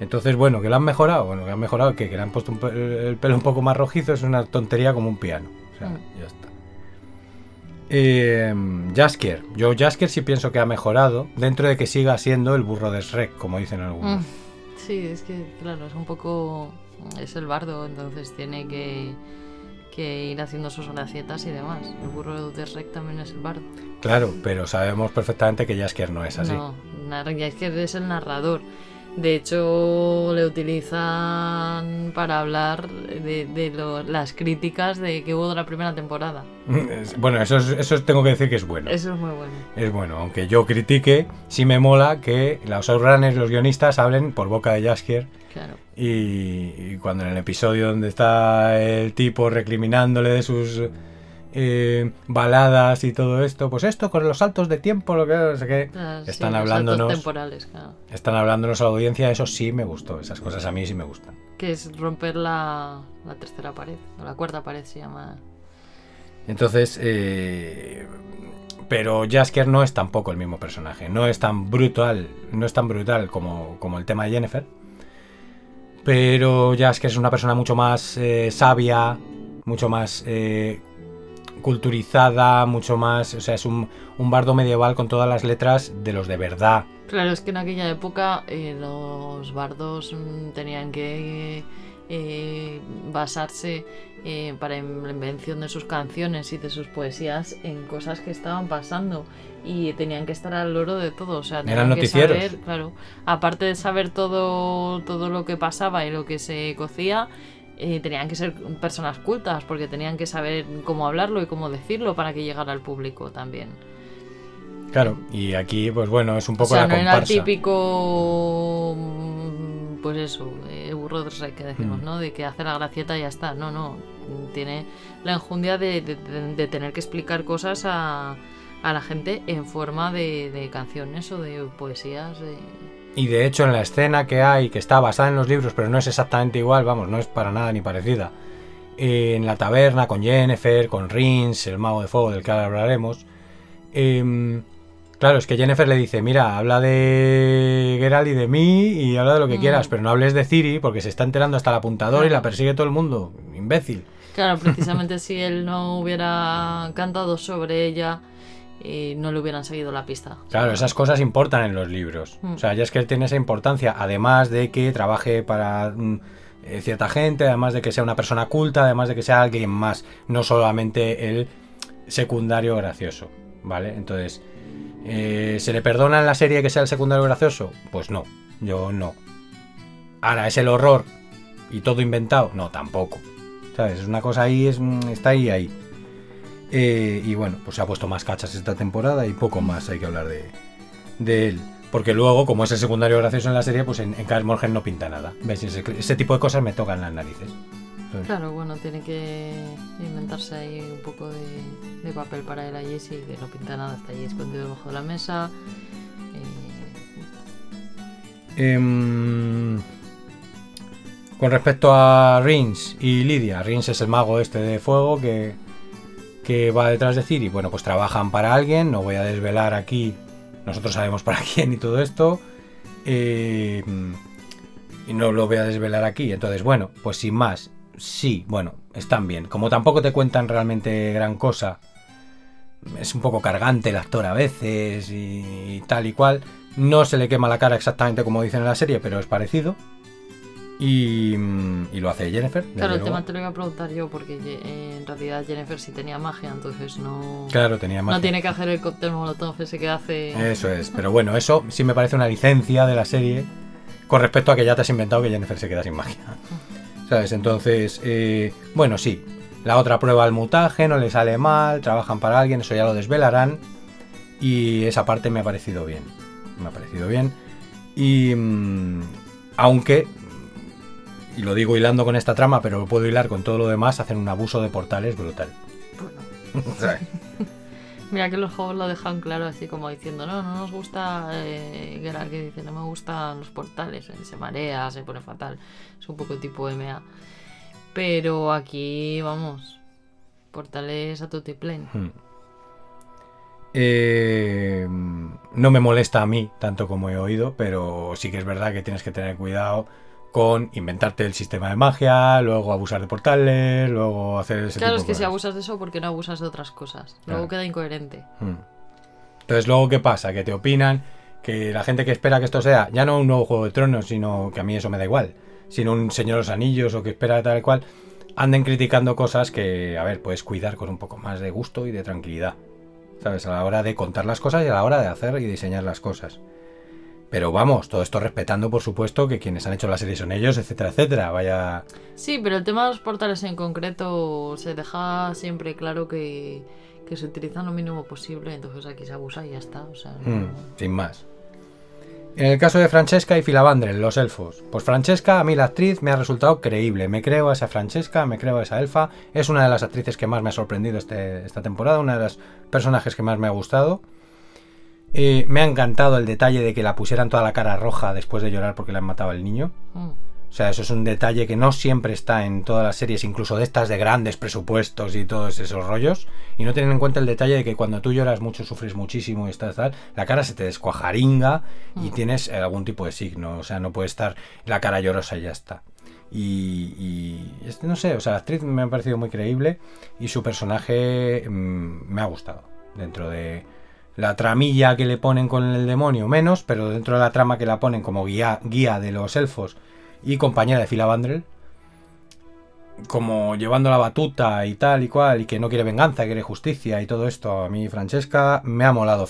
Entonces, bueno, que lo han mejorado, bueno, que han mejorado, que, que le han puesto un el pelo un poco más rojizo es una tontería como un piano. O sea, Mm. ya está. Eh, Jaskier. Yo Jaskier sí pienso que ha mejorado, dentro de que siga siendo el burro de Shrek, como dicen algunos. Mm. Sí, es que, claro, es un poco. Es el bardo, entonces tiene que, que ir haciendo sus gracietas y demás. El burro de Rec también es el bardo. Claro, pero sabemos perfectamente que Jaskier no es así. No, ya es el narrador. De hecho, le utilizan para hablar de, de lo- las críticas de que hubo de la primera temporada. Bueno, eso, es- eso tengo que decir que es bueno. Eso es muy bueno. Es bueno, aunque yo critique, sí me mola que los showrunners, los guionistas, hablen por boca de Jaskier. Claro. Y, y cuando en el episodio donde está el tipo recriminándole de sus eh, baladas y todo esto, pues esto con los saltos de tiempo, lo que no sé qué, Ah, están hablándonos, temporales, claro. están hablándonos a la audiencia, eso sí me gustó, esas cosas a mí sí me gustan. Que es romper la, la tercera pared, o la cuarta pared se llama. Entonces, eh, pero Jaskier no es tampoco el mismo personaje, no es tan brutal, no es tan brutal como, como el tema de Jennifer. Pero Jaskier es una persona mucho más eh, sabia, mucho más eh, culturizada, mucho más, o sea, es un, un bardo medieval con todas las letras de los de verdad. Claro, es que en aquella época eh, los bardos mm, tenían que eh, basarse eh, para la invención de sus canciones y de sus poesías en cosas que estaban pasando y tenían que estar al loro de todo, o sea, tenían que saber, claro, aparte de saber todo todo lo que pasaba y lo que se cocía, eh, tenían que ser personas cultas porque tenían que saber cómo hablarlo y cómo decirlo para que llegara al público también. Claro, y aquí, pues bueno, es un O poco sea, la no era típico. mm, Pues eso, eh, burro rey que decimos, Mm. ¿no? De que hace la gracieta y ya está. No, no. Tiene la enjundia de, de- tener que explicar cosas a, a la gente en forma de, de canciones o de poesías. de- Y de hecho en la escena que hay, que está basada en los libros, pero no es exactamente igual, vamos, no es para nada ni parecida. En la taberna con Jennifer, con Rins, el mago de fuego del que ahora hablaremos. em, claro, es que Jennifer le dice, mira, habla de Geralt y de mí y habla de lo que Mm. quieras, pero no hables de Ciri porque se está enterando hasta el apuntador y Claro. la persigue todo el mundo. Imbécil. Claro, precisamente si él no hubiera cantado sobre ella, eh, no le hubieran seguido la pista. Claro, esas cosas importan en los libros. Mm. O sea, ya es que él tiene esa importancia, además de que trabaje para mm, eh, cierta gente, además de que sea una persona culta, además de que sea alguien más, no solamente el secundario gracioso, ¿vale? Entonces, eh, ¿se le perdona en la serie que sea el secundario gracioso? Pues no, yo no. Ahora, ¿es el horror y todo inventado? No, tampoco. ¿Sabes? Es una cosa ahí, es, está ahí, ahí. Eh, y bueno, pues se ha puesto más cachas esta temporada y poco más hay que hablar de, él. Porque luego, como es el secundario gracioso en la serie, pues en, en Kaer Morhen no pinta nada. ¿Ves? Ese tipo de cosas me tocan las narices. Claro, bueno, tiene que inventarse ahí un poco de, de papel para él a Jesse, que no pinta nada, está ahí escondido debajo de la mesa. eh, Em, con respecto a Rins y Lidia, Rins es el mago este de fuego que, que va detrás de Ciri, bueno, pues trabajan para alguien, no voy a desvelar aquí, nosotros sabemos para quién y todo esto, eh, y no lo voy a desvelar aquí, entonces bueno, pues sin más, sí, bueno, están bien, como tampoco te cuentan realmente gran cosa, es un poco cargante el actor a veces y, tal y cual, no se le quema la cara exactamente como dicen en la serie, pero es parecido. Y, y lo hace Jennifer. Claro, el luego. tema te lo iba a preguntar yo porque en realidad Jennifer sí tenía magia, entonces no, Claro, tenía más. no tiene que hacer el cóctel molotov ese que hace. Eso es, pero bueno, eso sí me parece una licencia de la serie con respecto a que ya te has inventado que Jennifer se queda sin magia. ¿Sabes? Entonces, eh, bueno, sí. La otra prueba el mutaje, no le sale mal, trabajan para alguien, eso ya lo desvelarán. Y esa parte me ha parecido bien. Me ha parecido bien. Y. mm, aunque. Y lo digo hilando con esta trama, pero lo puedo hilar con todo lo demás, hacen un abuso de portales brutal. mira que los juegos lo dejan claro así como diciendo, no, no nos gusta, eh, que dice, no me gustan los portales, eh, se marea, se pone fatal, es un poco tipo MA. Pero aquí, vamos, portales a tutiplén. Hmm. Eh, no me molesta a mí tanto como he oído, pero sí que es verdad que tienes que tener cuidado con inventarte el sistema de magia, luego abusar de portales, luego hacer ese Claro, tipo es que de si abusas de eso, ¿por qué no abusas de otras cosas? Luego Claro. queda incoherente. Hmm. Entonces, luego, ¿qué pasa? Que te opinan que la gente que espera que esto sea ya no un nuevo Juego de Tronos, sino que a mí eso me da igual, sino un Señor de los Anillos o que espera tal cual, anden criticando cosas que, a ver, puedes cuidar con un poco más de gusto y de tranquilidad. ¿Sabes? A la hora de contar las cosas y a la hora de hacer y diseñar las cosas. Pero vamos, todo esto respetando, por supuesto, que quienes han hecho la serie son ellos, etcétera, etcétera. Vaya. Sí, pero el tema de los portales en concreto se deja siempre claro que, que se utilizan lo mínimo posible, entonces aquí se abusa y ya está. O sea, no- Hmm, sin más. En el caso de Francesca y Filavandrel, los elfos. Pues Francesca, a mí la actriz me ha resultado creíble. Me creo a esa Francesca, me creo a esa elfa. Es una de las actrices que más me ha sorprendido este- esta temporada, una de los personajes que más me ha gustado. Eh, me ha encantado el detalle de que la pusieran toda la cara roja después de llorar porque le han matado al niño. Mm. O sea, eso es un detalle que no siempre está en todas las series, incluso de estas de grandes presupuestos y todos esos rollos. Y no tienen en cuenta el detalle de que cuando tú lloras mucho, sufres muchísimo y estás tal, la cara se te descuajaringa y Mm. tienes eh, algún tipo de signo. O sea, no puede estar la cara llorosa y ya está. Y, y este, no sé, o sea, la actriz me ha parecido muy creíble y su personaje mm, me ha gustado. Dentro de la tramilla que le ponen con el demonio, menos, pero dentro de la trama que la ponen como guía, guía de los elfos y compañera de Filavandrel, como llevando la batuta y tal y cual, y que no quiere venganza, quiere justicia y todo esto, a mí Francesca me ha molado eh,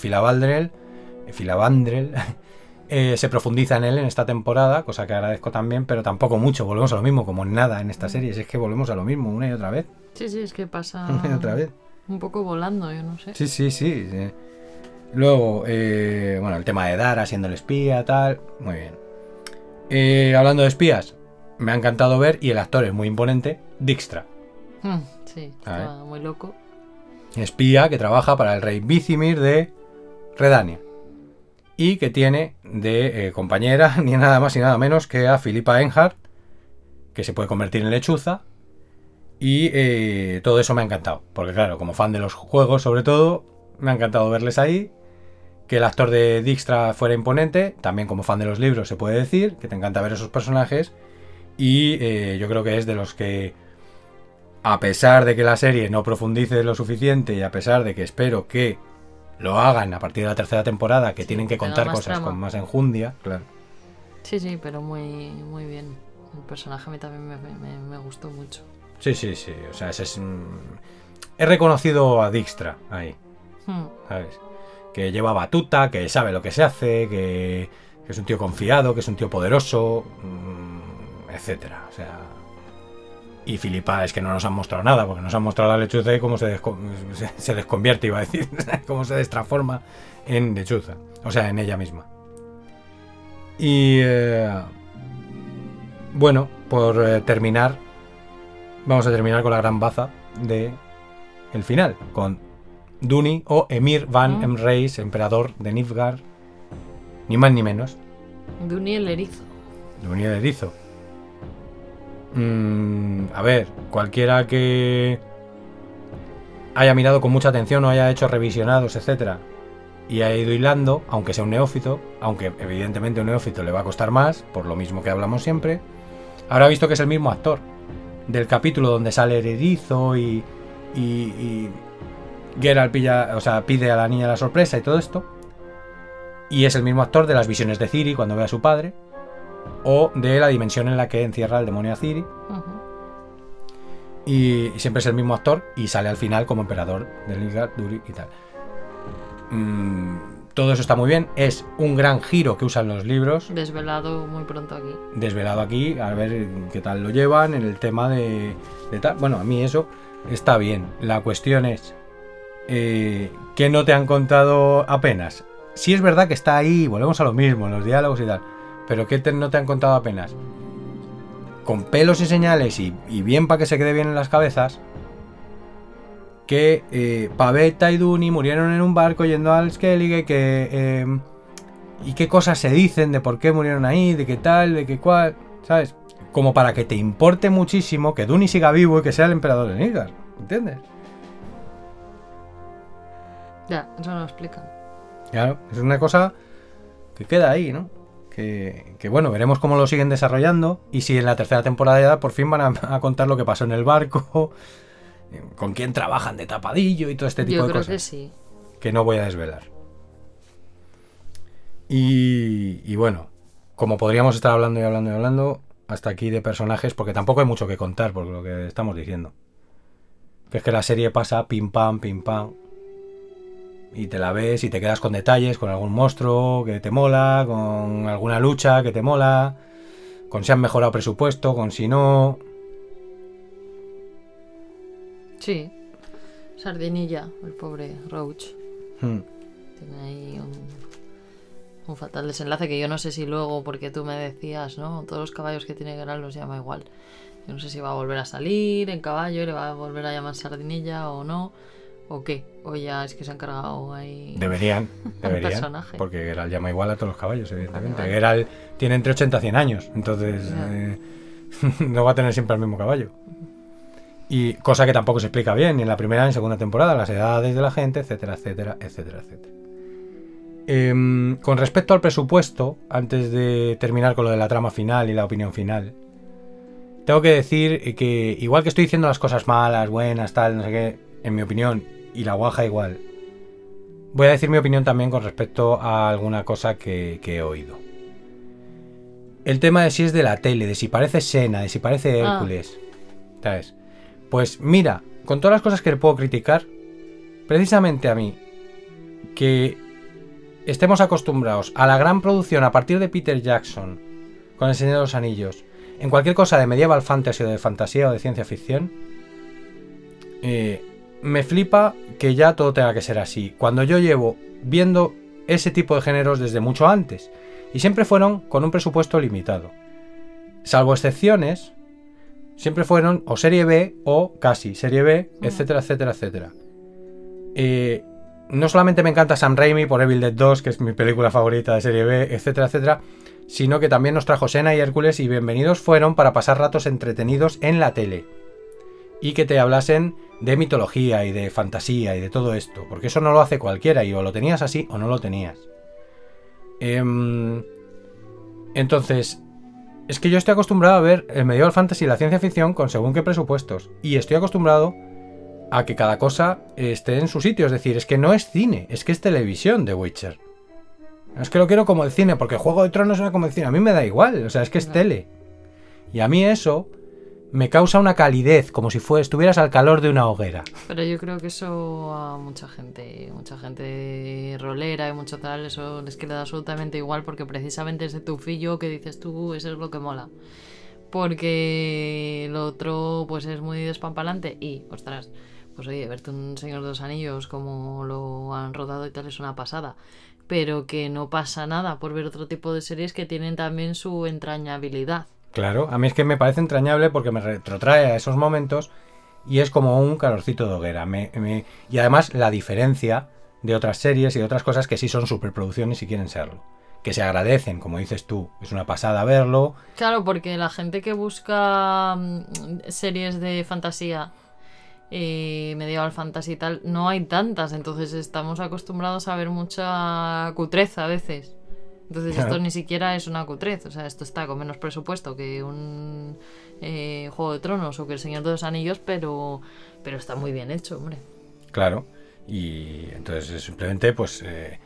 Filavandrel, eh, se profundiza en él en esta temporada, cosa que agradezco también, pero tampoco mucho, volvemos a lo mismo, como nada en esta serie, si es que volvemos a lo mismo una y otra vez, Sí, sí, es que pasa una y otra vez. un poco volando, yo no sé. Sí, sí, sí. sí. Luego, eh, bueno, el tema de Dara siendo el espía, tal. Muy bien. Eh, hablando de espías, me ha encantado ver, y el actor es muy imponente, Dijkstra. Mm, Sí, está muy loco. Espía que trabaja para el rey Vicimir de Redania. Y que tiene de eh, compañera ni nada más ni nada menos que a Filipa Enhart, que se puede convertir en lechuza. Y eh, todo eso me ha encantado. Porque claro, como fan de los juegos sobre todo, me ha encantado verles ahí. Que el actor de Dijkstra fuera imponente. También como fan de los libros se puede decir. Que te encanta ver esos personajes. Y eh, yo creo que es de los que a pesar de que la serie no profundice lo suficiente y a pesar de que espero que lo hagan a partir de la tercera temporada, que Sí, tienen que contar cosas trama. con más enjundia, claro. Sí, sí, pero muy, muy bien. El personaje a mí también me, me- me gustó mucho. Sí, sí, sí. O sea, ese es. mm, He reconocido a Dijkstra ahí, Mm. ¿sabes? Que lleva batuta, que sabe lo que se hace, que, es un tío confiado, que es un tío poderoso, mm, etcétera. O sea. Y Filipa es que no nos han mostrado nada, porque nos han mostrado la lechuza y cómo se, desco- se desconvierte, iba a decir, cómo se destransforma en lechuza, o sea, en ella misma. Y eh, bueno, por eh, terminar, vamos a terminar con la gran baza de el final, con Duni o Emir Van Mm. Emreis, emperador de Nilfgaard, ni más ni menos. Duny el erizo. Duni el erizo. Mm, a ver, cualquiera que haya mirado con mucha atención o haya hecho revisionados, etcétera, y ha ido hilando, aunque sea un neófito, aunque evidentemente un neófito le va a costar más, por lo mismo que hablamos siempre, habrá visto que es el mismo actor del capítulo donde sale el erizo y, y, y Geralt pilla, o sea, pide a la niña la sorpresa y todo esto. Y es el mismo actor de las visiones de Ciri cuando ve a su padre. O de la dimensión en la que encierra el demonio a Ciri. Y siempre es el mismo actor y sale al final como emperador de Nilfgaard, Duri y tal. Mm, todo eso está muy bien. Es un gran giro que usan los libros. Desvelado muy pronto aquí. Desvelado aquí, a ver qué tal lo llevan en el tema de, de tal. Bueno, a mí eso está bien. La cuestión es eh, que no te han contado apenas. Sí es verdad que está ahí, volvemos a lo mismo, en los diálogos y tal. Pero que te- no te han contado apenas. Con pelos y señales y, bien para que se quede bien en las cabezas. Que eh, Pavetta y Duni murieron en un barco yendo al Skellige. Que. eh, y qué cosas se dicen de por qué murieron ahí, de qué tal, de qué cual. ¿Sabes? Como para que te importe muchísimo que Duni siga vivo y que sea el emperador de Nilfgaard. ¿Entiendes? Ya, eso no lo explican. Claro, es una cosa que queda ahí, ¿no? Que, que, bueno, veremos cómo lo siguen desarrollando y si en la tercera temporada ya por fin van a, a contar lo que pasó en el barco, con quién trabajan de tapadillo y todo este tipo Yo de creo cosas. que sí. que no voy a desvelar. Y, y bueno, como podríamos estar hablando y hablando y hablando, hasta aquí de personajes, porque tampoco hay mucho que contar por lo que estamos diciendo. Que es que la serie pasa pim pam, pim pam. Y te la ves y te quedas con detalles, con algún monstruo que te mola, con alguna lucha que te mola, con si han mejorado presupuesto, con si no. Sí. Sardinilla, el pobre Roach. Hmm. Tiene ahí un, un fatal desenlace que yo no sé si luego, porque tú me decías, ¿no? Todos los caballos que tiene Geralt los llama igual. Yo no sé si va a volver a salir en caballo, le va a volver a llamar Sardinilla o no. ¿O qué? O ya es que se han cargado ahí. Deberían, deberían. personaje. Porque Geralt llama igual a todos los caballos, evidentemente. Vale, vale. Geralt tiene entre 80 y 100 años, entonces eh, no va a tener siempre el mismo caballo. Y cosa que tampoco se explica bien, ni en la primera ni en segunda temporada, las edades de la gente, etcétera, etcétera, etcétera, etcétera. Em, con respecto al presupuesto, antes de terminar con lo de la trama final y la opinión final, tengo que decir que igual que estoy diciendo las cosas malas, buenas, tal, no sé qué, en mi opinión, y la guaja igual, voy a decir mi opinión también con respecto a alguna cosa que, que he oído. El tema de si es de la tele, de si parece Sena, de si parece Ah. Hércules. ¿Sabes? Pues mira, con todas las cosas que le puedo criticar, precisamente a mí, que estemos acostumbrados a la gran producción a partir de Peter Jackson, con El Señor de los Anillos, en cualquier cosa de medieval fantasy o de fantasía o de ciencia ficción, eh, me flipa que ya todo tenga que ser así. Cuando yo llevo viendo ese tipo de géneros desde mucho antes, y siempre fueron con un presupuesto limitado. Salvo excepciones, siempre fueron o serie B o casi serie B, etcétera, etcétera, etcétera. Eh, no solamente me encanta Sam Raimi por Evil Dead 2, que es mi película favorita de serie B, etcétera, etcétera, sino que también nos trajo Sena y Hércules y bienvenidos fueron para pasar ratos entretenidos en la tele. Y que te hablasen de mitología y de fantasía y de todo esto, porque eso no lo hace cualquiera y o lo tenías así o no lo tenías. Em, entonces, es que yo estoy acostumbrado a ver el medieval fantasy y la ciencia ficción con según qué presupuestos. Y estoy acostumbrado a que cada cosa esté en su sitio. Es decir, es que no es cine, es que es televisión de Witcher. Es que lo quiero como el cine, porque Juego de Tronos era como el cine. A mí me da igual, o sea, es que es tele. Y a mí eso me causa una calidez, como si estuvieras al calor de una hoguera. Pero yo creo que eso a mucha gente, mucha gente rolera y mucho tal, eso les queda absolutamente igual porque precisamente ese tufillo que dices tú, eso es lo que mola. Porque lo otro pues es muy despampalante y, ostras, pues oye, verte un Señor de los Anillos como lo han rodado y tal es una pasada. Pero que no pasa nada por ver otro tipo de series que tienen también su entrañabilidad. Claro, a mí es que me parece entrañable porque me retrotrae a esos momentos y es como un calorcito de hoguera. Me- me- Y además la diferencia de otras series y de otras cosas que sí son superproducciones y quieren serlo. Que se agradecen, como dices tú. Es una pasada verlo. Claro, porque la gente que busca mm, series de fantasía eh, medieval fantasy y tal, no hay tantas, entonces estamos acostumbrados a ver mucha cutreza a veces. Entonces Claro. esto ni siquiera es una cutrez, o sea, esto está con menos presupuesto que un eh, Juego de Tronos o que El Señor de los Anillos, pero, pero está muy bien hecho, hombre. Claro. Y entonces es simplemente, pues, eh,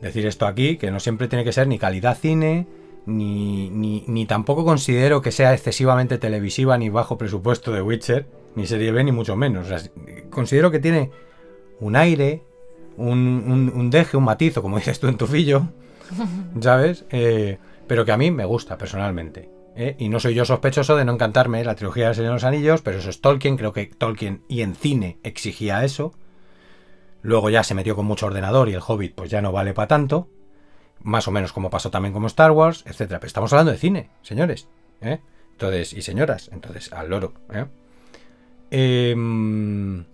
decir esto aquí, que no siempre tiene que ser ni calidad cine, ni, ni, ni tampoco considero que sea excesivamente televisiva ni bajo presupuesto de Witcher, ni serie B, ni mucho menos. O sea, considero que tiene un aire, un, un, un deje, un matiz, o como dices tú en tu fillo, ¿sabes? Eh, pero que a mí me gusta personalmente. ¿eh? Y no soy yo sospechoso de no encantarme la trilogía de los Anillos, pero eso es Tolkien, creo que Tolkien y en cine exigía eso. Luego ya se metió con mucho ordenador y el Hobbit pues ya no vale para tanto. Más o menos como pasó también como Star Wars, etcétera. Pero estamos hablando de cine, señores. ¿eh? Entonces, y señoras. Entonces, al loro. ¿eh? Em,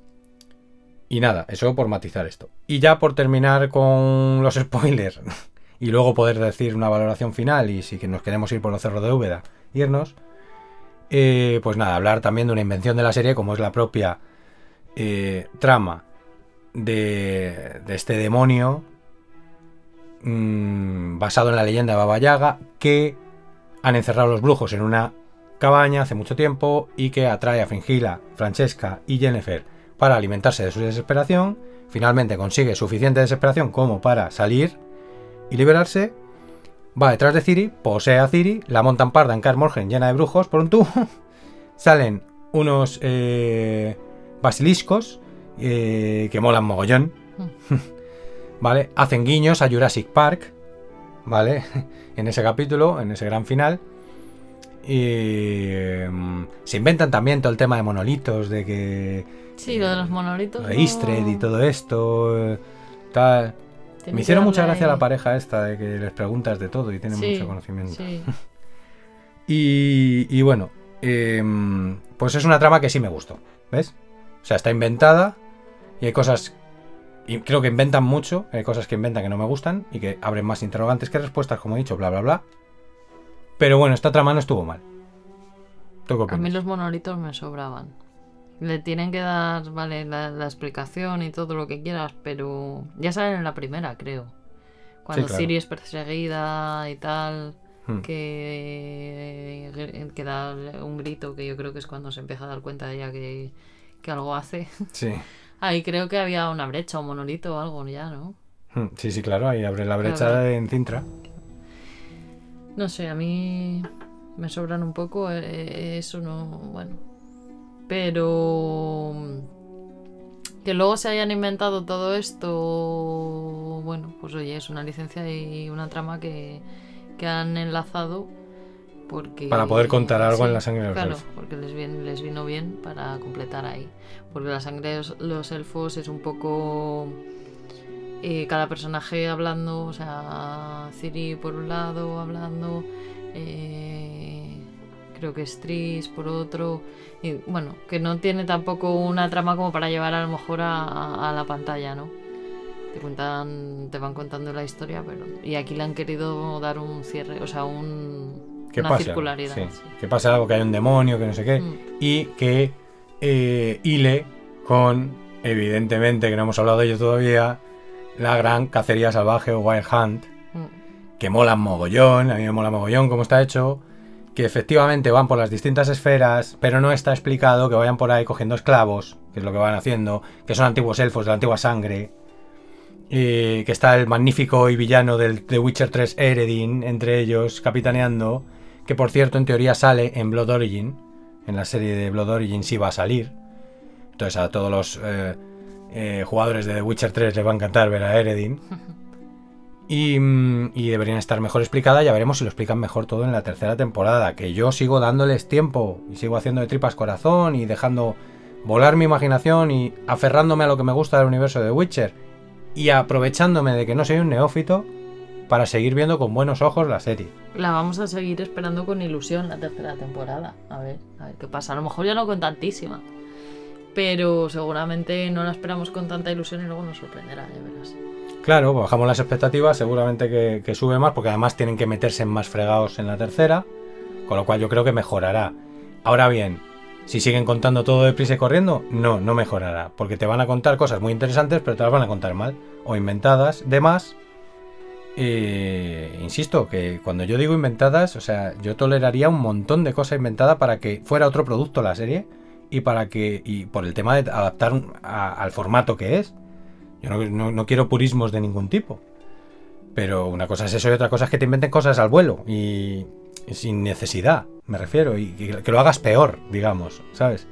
y nada, eso por matizar esto. Y ya por terminar con los spoilers y luego poder decir una valoración final y si nos queremos ir por los cerros de Úbeda, irnos. eh, pues nada, hablar también de una invención de la serie como es la propia eh, trama de, de este demonio mm, basado en la leyenda de Baba Yaga que han encerrado a los brujos en una cabaña hace mucho tiempo y que atrae a Fringila, Francesca y Jennifer para alimentarse de su desesperación. Finalmente consigue suficiente desesperación como para salir y liberarse. Va detrás de Ciri, posee a Ciri, la montan parda en Kaer Morhen llena de brujos por un tubo. Salen unos eh, basiliscos eh, que molan mogollón. ¿Vale? Hacen guiños a Jurassic Park. ¿Vale? En ese capítulo, en ese gran final. Y mm, se inventan también todo el tema de monolitos, de que Sí, lo de los monolitos. lo de no- Istred y todo esto. eh, Tal. Me hicieron mucha gracia la pareja esta de que les preguntas de todo y tienen Sí, mucho conocimiento. Sí. Y, y bueno, em, pues es una trama que sí me gustó, ¿ves? O sea, está inventada y hay cosas, y creo que inventan mucho, hay cosas que inventan que no me gustan y que abren más interrogantes que respuestas, como he dicho, bla, bla, bla. Pero bueno, esta trama no estuvo mal. ¿Tú qué A mí los monolitos me sobraban. Le tienen que dar, vale, la, la explicación y todo lo que quieras, pero ya salen en la primera, creo. Cuando claro. Ciri es perseguida y tal, Hmm. que, que da un grito que yo creo que es cuando se empieza a dar cuenta ella que, que algo hace. Sí. Ahí creo que había una brecha, un monolito o algo ya, ¿no? Hmm, Sí, sí, claro, ahí abre la brecha Claro. en Cintra. No sé, a mí me sobran un poco, eh, eso no, bueno. Pero mm, que luego se hayan inventado todo esto, bueno, pues oye, es una licencia y una trama que, que han enlazado porque... Para poder contar algo en la sangre de los Claro, elfos. porque les, vino bien para completar ahí. Porque la sangre de los- los elfos es un poco eh, cada personaje hablando, o sea, Ciri por un lado hablando, eh, creo que es Tris por otro, y bueno, que no tiene tampoco una trama como para llevar a lo mejor a, la pantalla, ¿no? Te cuentan, te van contando la historia, pero y aquí le han querido dar un cierre, o sea, un, ¿Qué una pasa? circularidad. Sí, sí. Que pasa algo, que hay un demonio, que no sé qué. Mm. y que eh, hile con, evidentemente, que no hemos hablado de ello todavía, la gran cacería salvaje o Wild Hunt, Mm. que mola mogollón, a mí me mola mogollón cómo está hecho, que efectivamente van por las distintas esferas, pero no está explicado que vayan por ahí cogiendo esclavos, que es lo que van haciendo, que son antiguos elfos de la antigua sangre, y que está el magnífico y villano del The Witcher 3 Eredin entre ellos capitaneando, que por cierto en teoría sale en Blood Origin, en la serie de Blood Origin sí va a salir. Entonces a todos los eh, eh, jugadores de The Witcher 3 les va a encantar ver a Eredin. Y, mm, y deberían estar mejor explicada. Ya veremos si lo explican mejor todo en la tercera temporada. Que yo sigo dándoles tiempo y sigo haciendo de tripas corazón y dejando volar mi imaginación y aferrándome a lo que me gusta del universo de Witcher y aprovechándome de que no soy un neófito para seguir viendo con buenos ojos la serie. La vamos a seguir esperando con ilusión la tercera temporada. A ver, a ver qué pasa. A lo mejor ya no con tantísima. Pero seguramente no la esperamos con tanta ilusión y luego nos sorprenderá, ya verás. Claro, bajamos las expectativas, seguramente que, sube más, porque además tienen que meterse en más fregados en la tercera, con lo cual yo creo que mejorará. Ahora bien, Si siguen contando todo deprisa y corriendo, no, no mejorará. Porque te van a contar cosas muy interesantes, pero te las van a contar mal. O inventadas de más. Eh, insisto, que cuando yo digo inventadas, o sea, yo toleraría un montón de cosas inventadas para que fuera otro producto la serie. Y para que. Y por el tema de adaptar al formato que es. Yo no, quiero purismos de ningún tipo. Pero una cosa es eso y otra cosa es que te inventen cosas al vuelo. Y sin necesidad me refiero, y que, lo hagas peor, digamos, ¿sabes?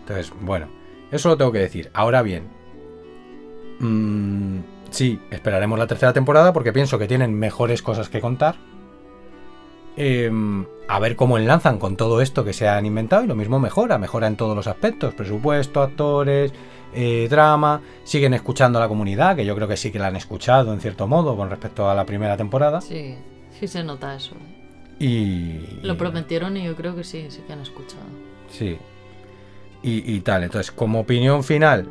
Entonces, bueno, eso lo tengo que decir. Ahora bien, mmm, sí, esperaremos la tercera temporada porque pienso que tienen mejores cosas que contar. Em, a ver cómo enlazan con todo esto que se han inventado y lo mismo mejora, mejora en todos los aspectos, presupuesto, actores, eh, drama, siguen escuchando a la comunidad, que yo creo que sí que la han escuchado en cierto modo con respecto a la primera temporada. Sí, sí se nota eso. Y. Lo prometieron y yo creo que sí, sí que han escuchado. Sí. Y, tal. Entonces, como opinión final,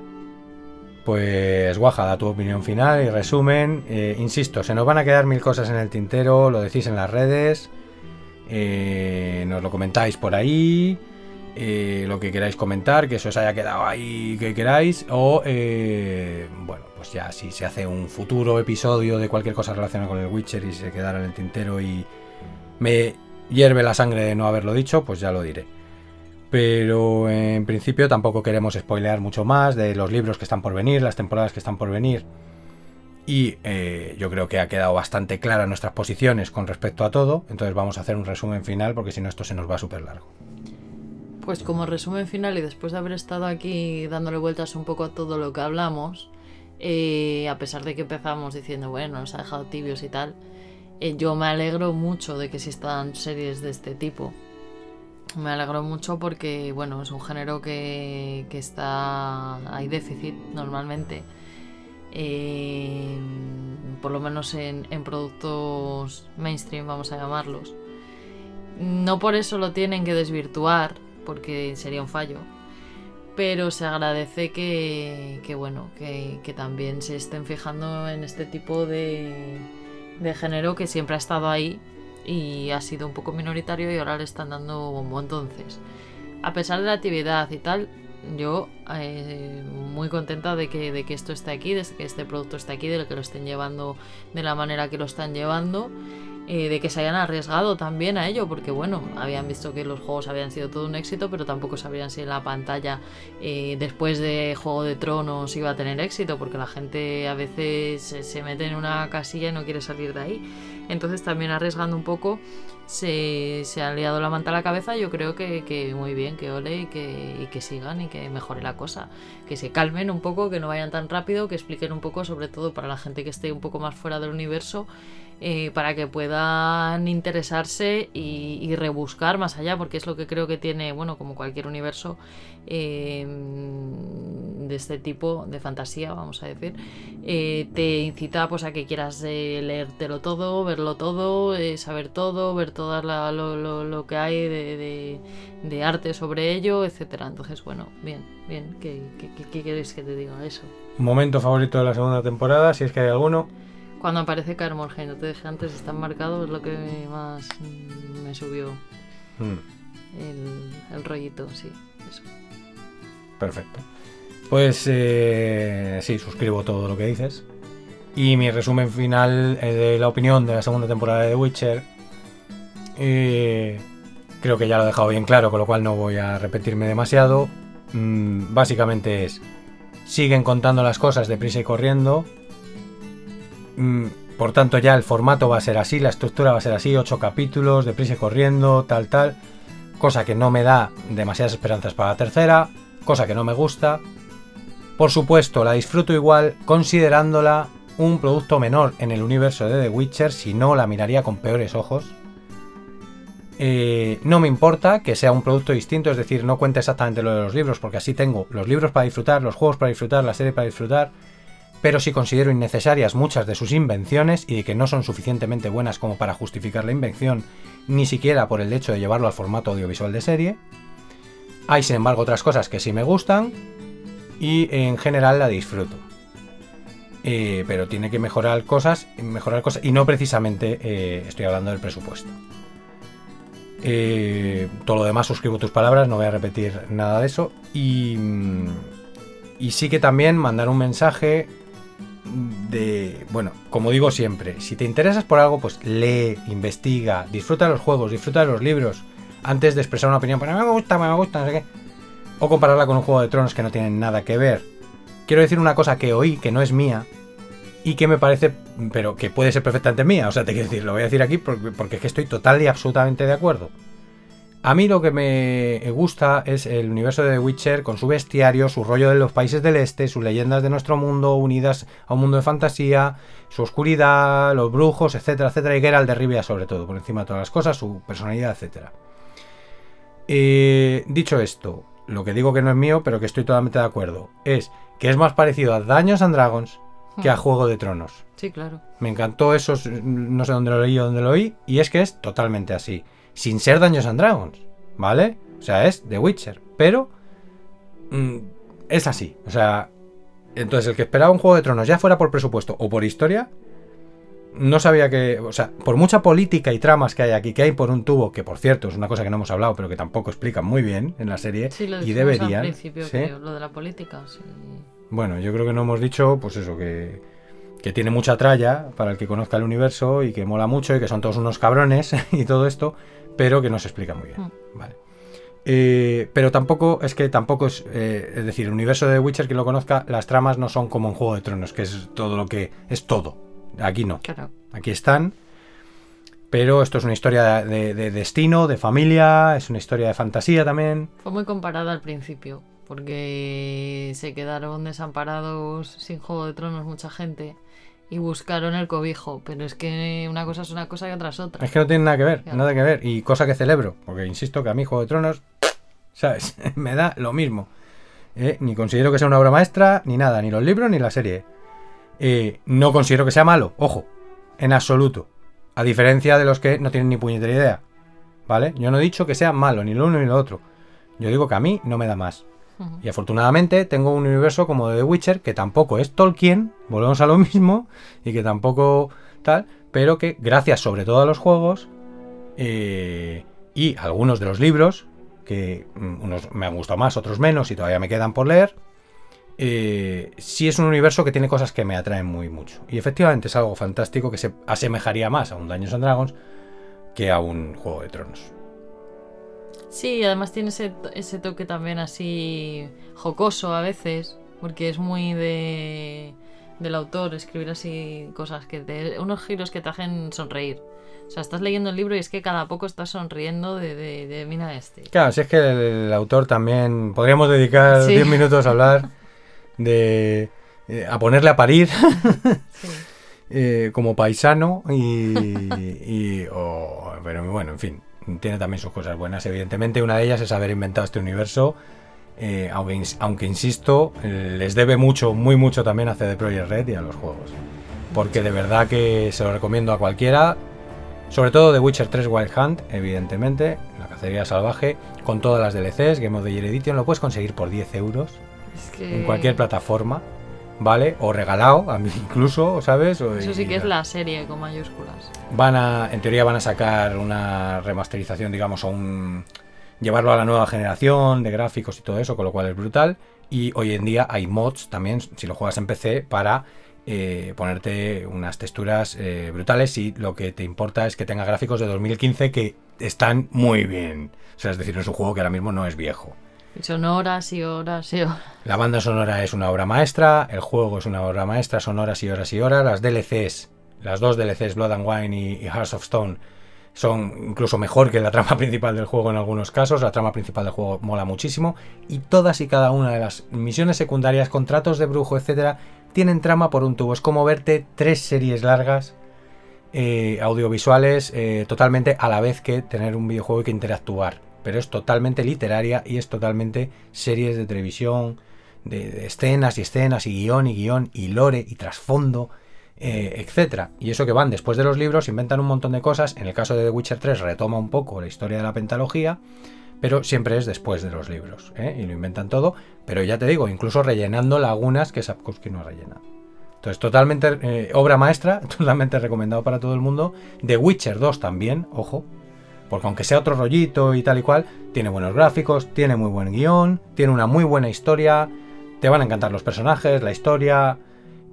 pues Guaja, da tu opinión final y resumen. Eh, insisto, se nos van a quedar mil cosas en el tintero, lo decís en las redes, eh, nos lo comentáis por ahí, eh, lo que queráis comentar, que eso os haya quedado ahí que queráis, o bueno, pues ya si se hace un futuro episodio de cualquier cosa relacionada con el Witcher y se quedara en el tintero y me hierve la sangre de no haberlo dicho, pues ya lo diré. Pero en principio tampoco queremos spoilear mucho más de los libros que están por venir, las temporadas que están por venir. Y eh, yo creo que ha quedado bastante clara nuestras posiciones con respecto a todo. Entonces vamos a hacer un resumen final porque si no esto se nos va súper largo. Pues como resumen final y después de haber estado aquí dándole vueltas un poco a todo lo que hablamos, eh, a pesar de que empezamos diciendo, bueno, nos ha dejado tibios y tal, eh, yo me alegro mucho de que existan series de este tipo. Me alegro mucho porque, bueno, es un género que, está. hay déficit normalmente. Eh, por lo menos en, en, productos mainstream, vamos a llamarlos. No por eso lo tienen que desvirtuar, porque sería un fallo. Pero se agradece que, bueno, que, también se estén fijando en este tipo de, de género que siempre ha estado ahí y ha sido un poco minoritario y ahora le están dando bombo. Entonces, a pesar de la actividad y tal, yo eh, muy contenta de que, de que esto esté aquí, de que este producto esté aquí, de que lo estén llevando de la manera que lo están llevando eh, de que se hayan arriesgado también a ello, porque bueno, habían visto que los juegos habían sido todo un éxito, pero tampoco sabrían si la pantalla eh, después de Juego de Tronos iba a tener éxito, porque la gente a veces se mete en una casilla y no quiere salir de ahí. Entonces también arriesgando un poco se, se ha liado la manta a la cabeza, yo creo que, muy bien, que ole y que, y sigan y que mejore la cosa, que se calmen un poco, que no vayan tan rápido, que expliquen un poco, sobre todo para la gente que esté un poco más fuera del universo, eh, para que puedan interesarse y, rebuscar más allá, porque es lo que creo que tiene, bueno, como cualquier universo em, de este tipo de fantasía, vamos a decir, eh, te incita pues a que quieras eh, leértelo todo, verlo todo, saber todo, ver todo lo, que hay de, arte sobre ello, etcétera. Entonces, bueno, bien, bien, ¿qué, qué quieres que te diga eso? Momento favorito de la segunda temporada, si es que hay alguno. Cuando aparece Carmorge, no te dije antes, están marcados, es lo que más me subió hmm. el, rollito, sí, eso. Perfecto. Pues eh, sí, suscribo todo lo que dices. Y mi resumen final eh, de la opinión de la segunda temporada de The Witcher. Eh, creo que ya lo he dejado bien claro, con lo cual no voy a repetirme demasiado. Mm, básicamente es, siguen contando las cosas deprisa y corriendo, Mm, por tanto, ya el formato va a ser así, la estructura va a ser así, ocho capítulos, deprisa y corriendo, tal, tal. Cosa que no me da demasiadas esperanzas para la tercera, cosa que no me gusta. Por supuesto, la disfruto igual, considerándola un producto menor en el universo de The Witcher, si no la miraría con peores ojos. Eh, no me importa que sea un producto distinto, es decir, no cuente exactamente lo de los libros, porque así tengo los libros para disfrutar, los juegos para disfrutar, la serie para disfrutar pero sí considero innecesarias muchas de sus invenciones y de que no son suficientemente buenas como para justificar la invención, ni siquiera por el hecho de llevarlo al formato audiovisual de serie. Hay sin embargo otras cosas que sí me gustan y en general la disfruto. Eh, pero tiene que mejorar cosas, mejorar cosas y no precisamente eh, estoy hablando del presupuesto. Eh, todo lo demás suscribo tus palabras, no voy a repetir nada de eso. Y, mm, y sí que también mandar un mensaje de, bueno, como digo siempre, si te interesas por algo, pues lee, investiga, disfruta de los juegos, disfruta de los libros, antes de expresar una opinión, pues me gusta, me gusta, no sé qué. O compararla con un juego de tronos que no tienen nada que ver. Quiero decir una cosa que oí, que no es mía, y que me parece, pero que puede ser perfectamente mía. O sea, te quiero decir, lo voy a decir aquí porque, porque es que estoy total y absolutamente de acuerdo. A mí lo que me gusta es el universo de The Witcher con su bestiario, su rollo de los países del este, sus leyendas de nuestro mundo unidas a un mundo de fantasía, su oscuridad, los brujos, etcétera, etcétera, y Geralt de Rivia sobre todo, por encima de todas las cosas, su personalidad, etcétera. Eh, dicho esto, lo que digo que no es mío, pero que estoy totalmente de acuerdo, es que es más parecido a Daños and Dragons que a Hmm. Juego de Tronos. Sí, claro. Me encantó eso, no sé dónde lo leí o dónde lo oí, y es que es totalmente así. Sin ser Daños and Dragons, ¿vale? O sea, es The Witcher, pero mm, es así. O sea, entonces el que esperaba un juego de tronos, ya fuera por presupuesto o por historia, no sabía que. O sea, por mucha política y tramas que hay aquí, que hay por un tubo, que por cierto es una cosa que no hemos hablado, pero que tampoco explican muy bien en la serie, Sí, lo y deberían. al principio, ¿sí? creo, lo de la política. Sí. Bueno, yo creo que no hemos dicho, pues eso, que, que tiene mucha tralla para el que conozca el universo y que mola mucho y que son todos unos cabrones y todo esto, pero que no se explica muy bien. Mm. Vale. Eh, pero tampoco, es que tampoco es, eh, es decir, el universo de Witcher, que lo conozca, las tramas no son como en Juego de Tronos, que es todo lo que es todo. Aquí no. Claro. Aquí están. Pero esto es una historia de, de destino, de familia, es una historia de fantasía también. Fue muy comparada al principio, porque se quedaron desamparados sin Juego de Tronos mucha gente y buscaron el cobijo, pero es que una cosa es una cosa y otra es otra. Es que no tiene nada que ver, Claro. nada que ver. Y cosa que celebro, porque insisto que a mí Juego de Tronos, ¿sabes? Me da lo mismo. Eh, Ni considero que sea una obra maestra, ni nada, ni los libros, ni la serie. Eh, no considero que sea malo, ojo, en absoluto. A diferencia de los que no tienen ni puñetera idea. ¿Vale? Yo no he dicho que sea malo, ni lo uno ni lo otro. Yo digo que a mí no me da más. Y afortunadamente tengo un universo como de The Witcher, que tampoco es Tolkien, volvemos a lo mismo, y que tampoco tal, pero que gracias sobre todo a los juegos eh, y algunos de los libros, que mm, unos me han gustado más, otros menos, y todavía me quedan por leer, eh, sí es un universo que tiene cosas que me atraen muy mucho. Y efectivamente es algo fantástico que se asemejaría más a un Dungeons and Dragons que a un Juego de Tronos. Sí, además tiene ese, ese toque también así jocoso a veces, porque es muy de del autor escribir así cosas que te, unos giros que te hacen sonreír. O sea, estás leyendo el libro y es que cada poco estás sonriendo de, de, de mira este. Claro, si es que el, autor también. Podríamos dedicar Sí. 10 minutos a hablar de. eh, a ponerle a parir Sí. eh, como paisano y. pero bueno, en fin. Tiene también sus cosas buenas, evidentemente. Una de ellas es haber inventado este universo. eh, aunque, ins- aunque insisto, les debe mucho, muy mucho también a CD Projekt Red y a los juegos. Porque de verdad que se lo recomiendo a cualquiera. Sobre todo The Witcher 3 Wild Hunt, evidentemente, la cacería salvaje, con todas las DLCs, Game of the Year Edition, lo puedes conseguir por 10 euros Es que en cualquier plataforma, ¿vale? O regalado, a mí incluso, ¿sabes? O- Eso sí y- que es la serie con mayúsculas. Van a, en teoría van a sacar una remasterización, digamos, o un... llevarlo a la nueva generación de gráficos y todo eso, con lo cual es brutal. Y hoy en día hay mods también, si lo juegas en PC, para eh, ponerte unas texturas eh, brutales y lo que te importa es que tenga gráficos de 2015 que están muy bien. O sea, es decir, es un juego que ahora mismo no es viejo. Son horas y horas y horas. La banda sonora es una obra maestra, el juego es una obra maestra, son horas y horas y horas. Las DLCs, las dos DLCs, Blood and Wine y, y Hearts of Stone, son incluso mejor que la trama principal del juego en algunos casos. La trama principal del juego mola muchísimo. Y todas y cada una de las misiones secundarias, contratos de brujo, etcétera, tienen trama por un tubo. Es como verte tres series largas. eh, audiovisuales eh, totalmente a la vez que tener un videojuego y que interactuar pero es totalmente literaria y es totalmente series de televisión, de, escenas y escenas y guion y guion y lore y trasfondo, eh, etcétera. Y eso que van después de los libros, inventan un montón de cosas. En el caso de The Witcher 3 retoma un poco la historia de la pentalogía, pero siempre es después de los libros, ¿eh? y lo inventan todo. Pero ya te digo, incluso rellenando lagunas que Sapkowski no rellena. Entonces, totalmente eh, obra maestra, totalmente recomendado para todo el mundo. The Witcher 2 también, ojo, Porque aunque sea otro rollito y tal y cual, tiene buenos gráficos, tiene muy buen guion, tiene una muy buena historia, te van a encantar los personajes, la historia,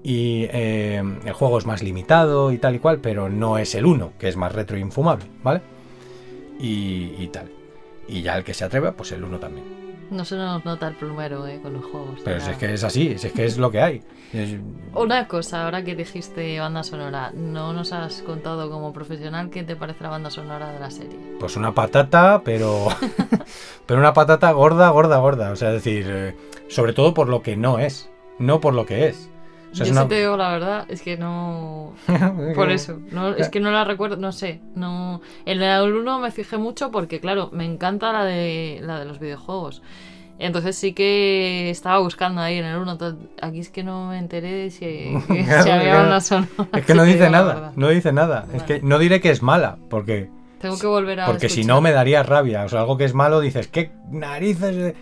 y eh, el juego es más limitado y tal y cual, pero no es el 1, que es más retro e infumable, ¿vale? Y, tal. Y ya el que se atreva, pues el 1 también. No se nos nota el plumero eh, con los juegos. Pero si es que es así, si es que es lo que hay. Una cosa, ahora que dijiste banda sonora, ¿no nos has contado como profesional qué te parece la banda sonora de la serie? Pues una patata, pero. pero una patata gorda, gorda, gorda. O sea, es decir, eh, sobre todo por lo que no es, no por lo que es. Yo sí te digo la verdad, es que no. Por eso. No, es que no la recuerdo, no sé. no En el 1 me fijé mucho porque, claro, me encanta la de, la de los videojuegos. Entonces sí que estaba buscando ahí en el 1. Aquí es que no me enteré si, había una sonora. Es que no dice nada, no dice nada. Es que no diré que es mala, porque. Tengo que volver a. Porque si no me daría rabia. O sea, algo que es malo dices, ¿qué narices?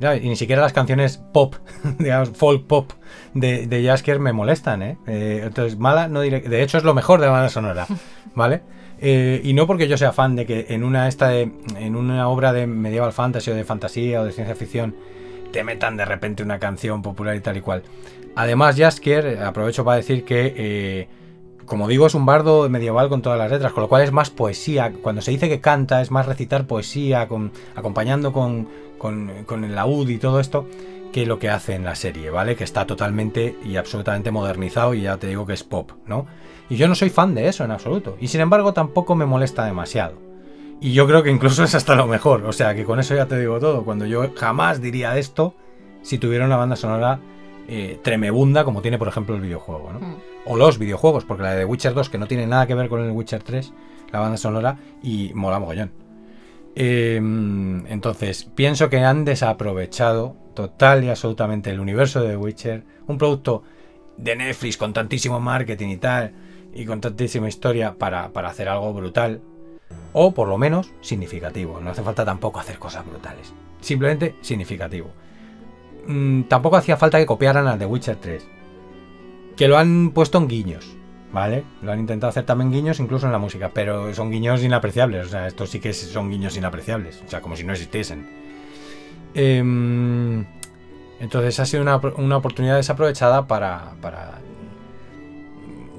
y ni siquiera las canciones pop, digamos, folk pop de, de Jasker me molestan, ¿eh? ¿eh? Entonces, mala no diré. De hecho, es lo mejor de la banda sonora, ¿vale? Eh, y no porque yo sea fan de que en una, esta de, en una obra de medieval fantasy o de fantasía o de ciencia ficción te metan de repente una canción popular y tal y cual. Además, Jaskier, aprovecho para decir que, eh, como digo, es un bardo medieval con todas las letras, con lo cual es más poesía. Cuando se dice que canta, es más recitar poesía, acompañando con, con, con el laúd y todo esto que lo que hace en la serie, ¿vale? Que está totalmente y absolutamente modernizado y ya te digo que es pop, ¿no? Y yo no soy fan de eso en absoluto. Y sin embargo tampoco me molesta demasiado. Y yo creo que incluso es hasta lo mejor. O sea que con eso ya te digo todo. Cuando yo jamás diría esto si tuviera una banda sonora eh, tremebunda como tiene por ejemplo el videojuego, ¿no? Hmm. O los videojuegos, porque la de The Witcher 2, que no tiene nada que ver con el Witcher 3, la banda sonora, y mola mogollón. Em, entonces, pienso que han desaprovechado total y absolutamente el universo de The Witcher, un producto de Netflix con tantísimo marketing y tal, y con tantísima historia para, hacer algo brutal, o por lo menos significativo. No hace falta tampoco hacer cosas brutales, simplemente significativo. Mm, tampoco hacía falta que copiaran al The Witcher 3, que lo han puesto en guiños. ¿Vale? Lo han intentado hacer también guiños incluso en la música, pero son guiños inapreciables. O sea, estos sí que son guiños inapreciables. O sea, como si no existiesen. Em, entonces ha sido una, oportunidad desaprovechada para, para,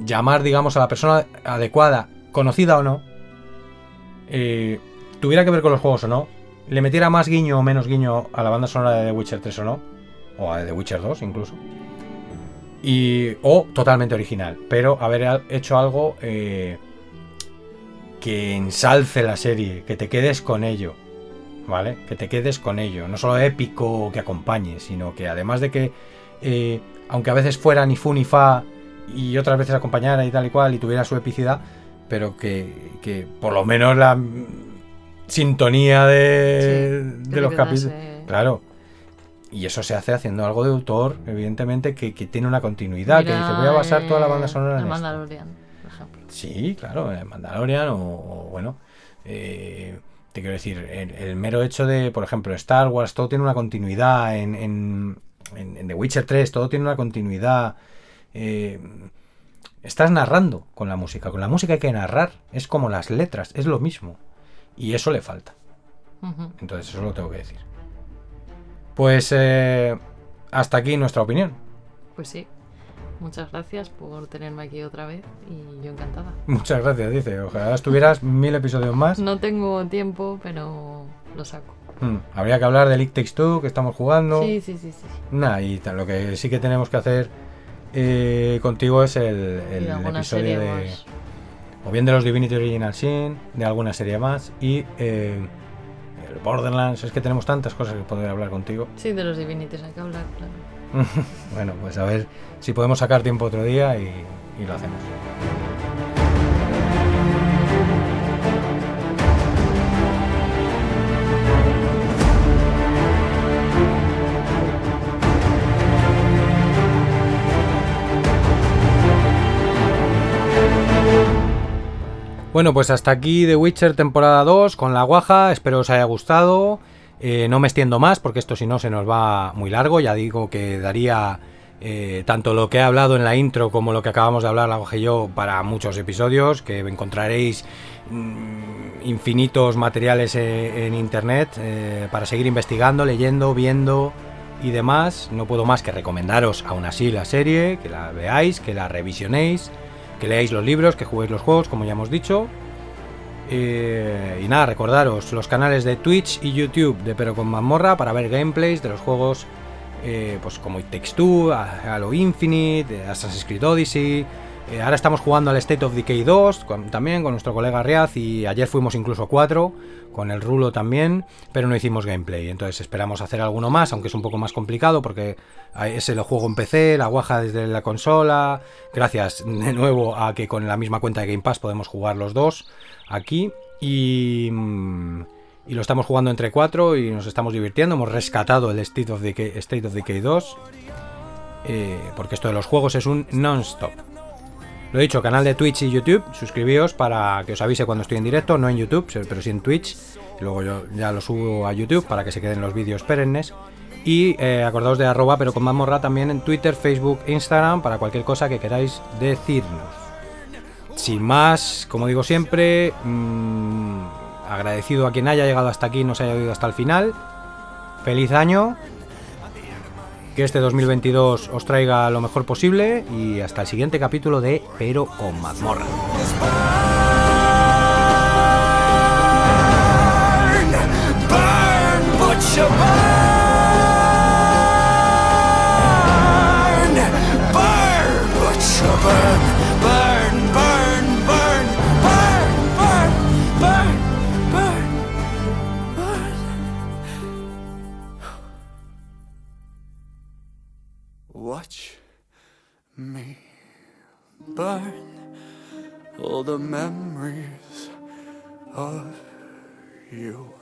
llamar, digamos, a la persona adecuada, conocida o no, eh, tuviera que ver con los juegos o no, le metiera más guiño o menos guiño a la banda sonora de The Witcher 3 o no, o a The Witcher 2 incluso, y, o totalmente original, pero haber hecho algo eh, que ensalce la serie, que te quedes con ello, ¿vale? Que te quedes con ello, no solo épico que acompañe, sino que además de que, eh, aunque a veces fuera ni fu ni fa y otras veces acompañara y tal y cual y tuviera su epicidad, pero que, que por lo menos la sintonía de, de los capítulos... Claro, y eso se hace haciendo algo de autor, evidentemente, que, tiene una continuidad, que dice, voy a basar toda la banda sonora en Mandalorian, por ejemplo. Sí, claro, en Mandalorian o, bueno, eh, te quiero decir, el, mero hecho de, por ejemplo, Star Wars, todo tiene una continuidad, en, en, en, The Witcher 3, todo tiene una continuidad. Eh, estás narrando con la música, con la música hay que narrar, es como las letras, es lo mismo. Y eso le falta. Entonces, eso lo tengo que decir. Pues eh, hasta aquí nuestra opinión. Pues sí. Muchas gracias por tenerme aquí otra vez y yo encantada. Muchas gracias, dice. Ojalá estuvieras mil episodios más. No tengo tiempo, pero lo saco. Hmm, habría que hablar del It Takes Two que estamos jugando. Sí, sí, sí. sí. Nah, y lo que sí que tenemos que hacer eh, contigo es el, el episodio de. O bien de los Divinity Original Sin, de alguna serie más y. Eh, Borderlands, es que tenemos tantas cosas que poder hablar contigo. Sí, de los Divinities hay que hablar, claro. bueno, pues a ver si podemos sacar tiempo otro día y, lo hacemos. Bueno, pues hasta aquí The Witcher temporada 2 con la guaja, espero os haya gustado. Eh, no me extiendo más porque esto si no se nos va muy largo, ya digo que daría eh, tanto lo que he hablado en la intro como lo que acabamos de hablar, la cogí yo para muchos episodios, que encontraréis mm, infinitos materiales eh, en internet para seguir investigando, leyendo, viendo y demás. No puedo más que recomendaros aún así la serie, que la veáis, que la revisionéis, que leáis los libros, que juguéis los juegos, como ya hemos dicho. Y nada, recordaros los canales de Twitch y YouTube de Pero con Mazmorra para ver gameplays de los juegos eh, pues como It Takes Two, Halo Infinite, Assassin's Creed Odyssey. Eh, ahora estamos jugando al State of Decay 2 también con nuestro colega Riaz y ayer fuimos incluso 4 con el Rulo también, pero no hicimos gameplay. Entonces esperamos hacer alguno más, aunque es un poco más complicado porque ese lo juego en PC, la guaja desde la consola. Gracias de nuevo a que con la misma cuenta de Game Pass podemos jugar los dos aquí. Y... Lo estamos jugando entre cuatro y nos estamos divirtiendo. Hemos rescatado el State of Decay, State of Decay 2. Eh, porque esto de los juegos es un non-stop. Lo he dicho, canal de Twitch y YouTube. Suscribíos para que os avise cuando estoy en directo. No en YouTube, pero sí en Twitch. luego yo ya lo subo a YouTube para que se queden los vídeos perennes. Y eh, acordaos de arroba, pero con mamorra también en Twitter, Facebook, Instagram, para cualquier cosa que queráis decirnos. Sin más, como digo siempre, mmm, agradecido a quien haya llegado hasta aquí y nos haya oído hasta el final. Feliz año. Que este 2022 os traiga lo mejor posible y hasta el siguiente capítulo de Pero con mazmorra. Burn all the memories of you.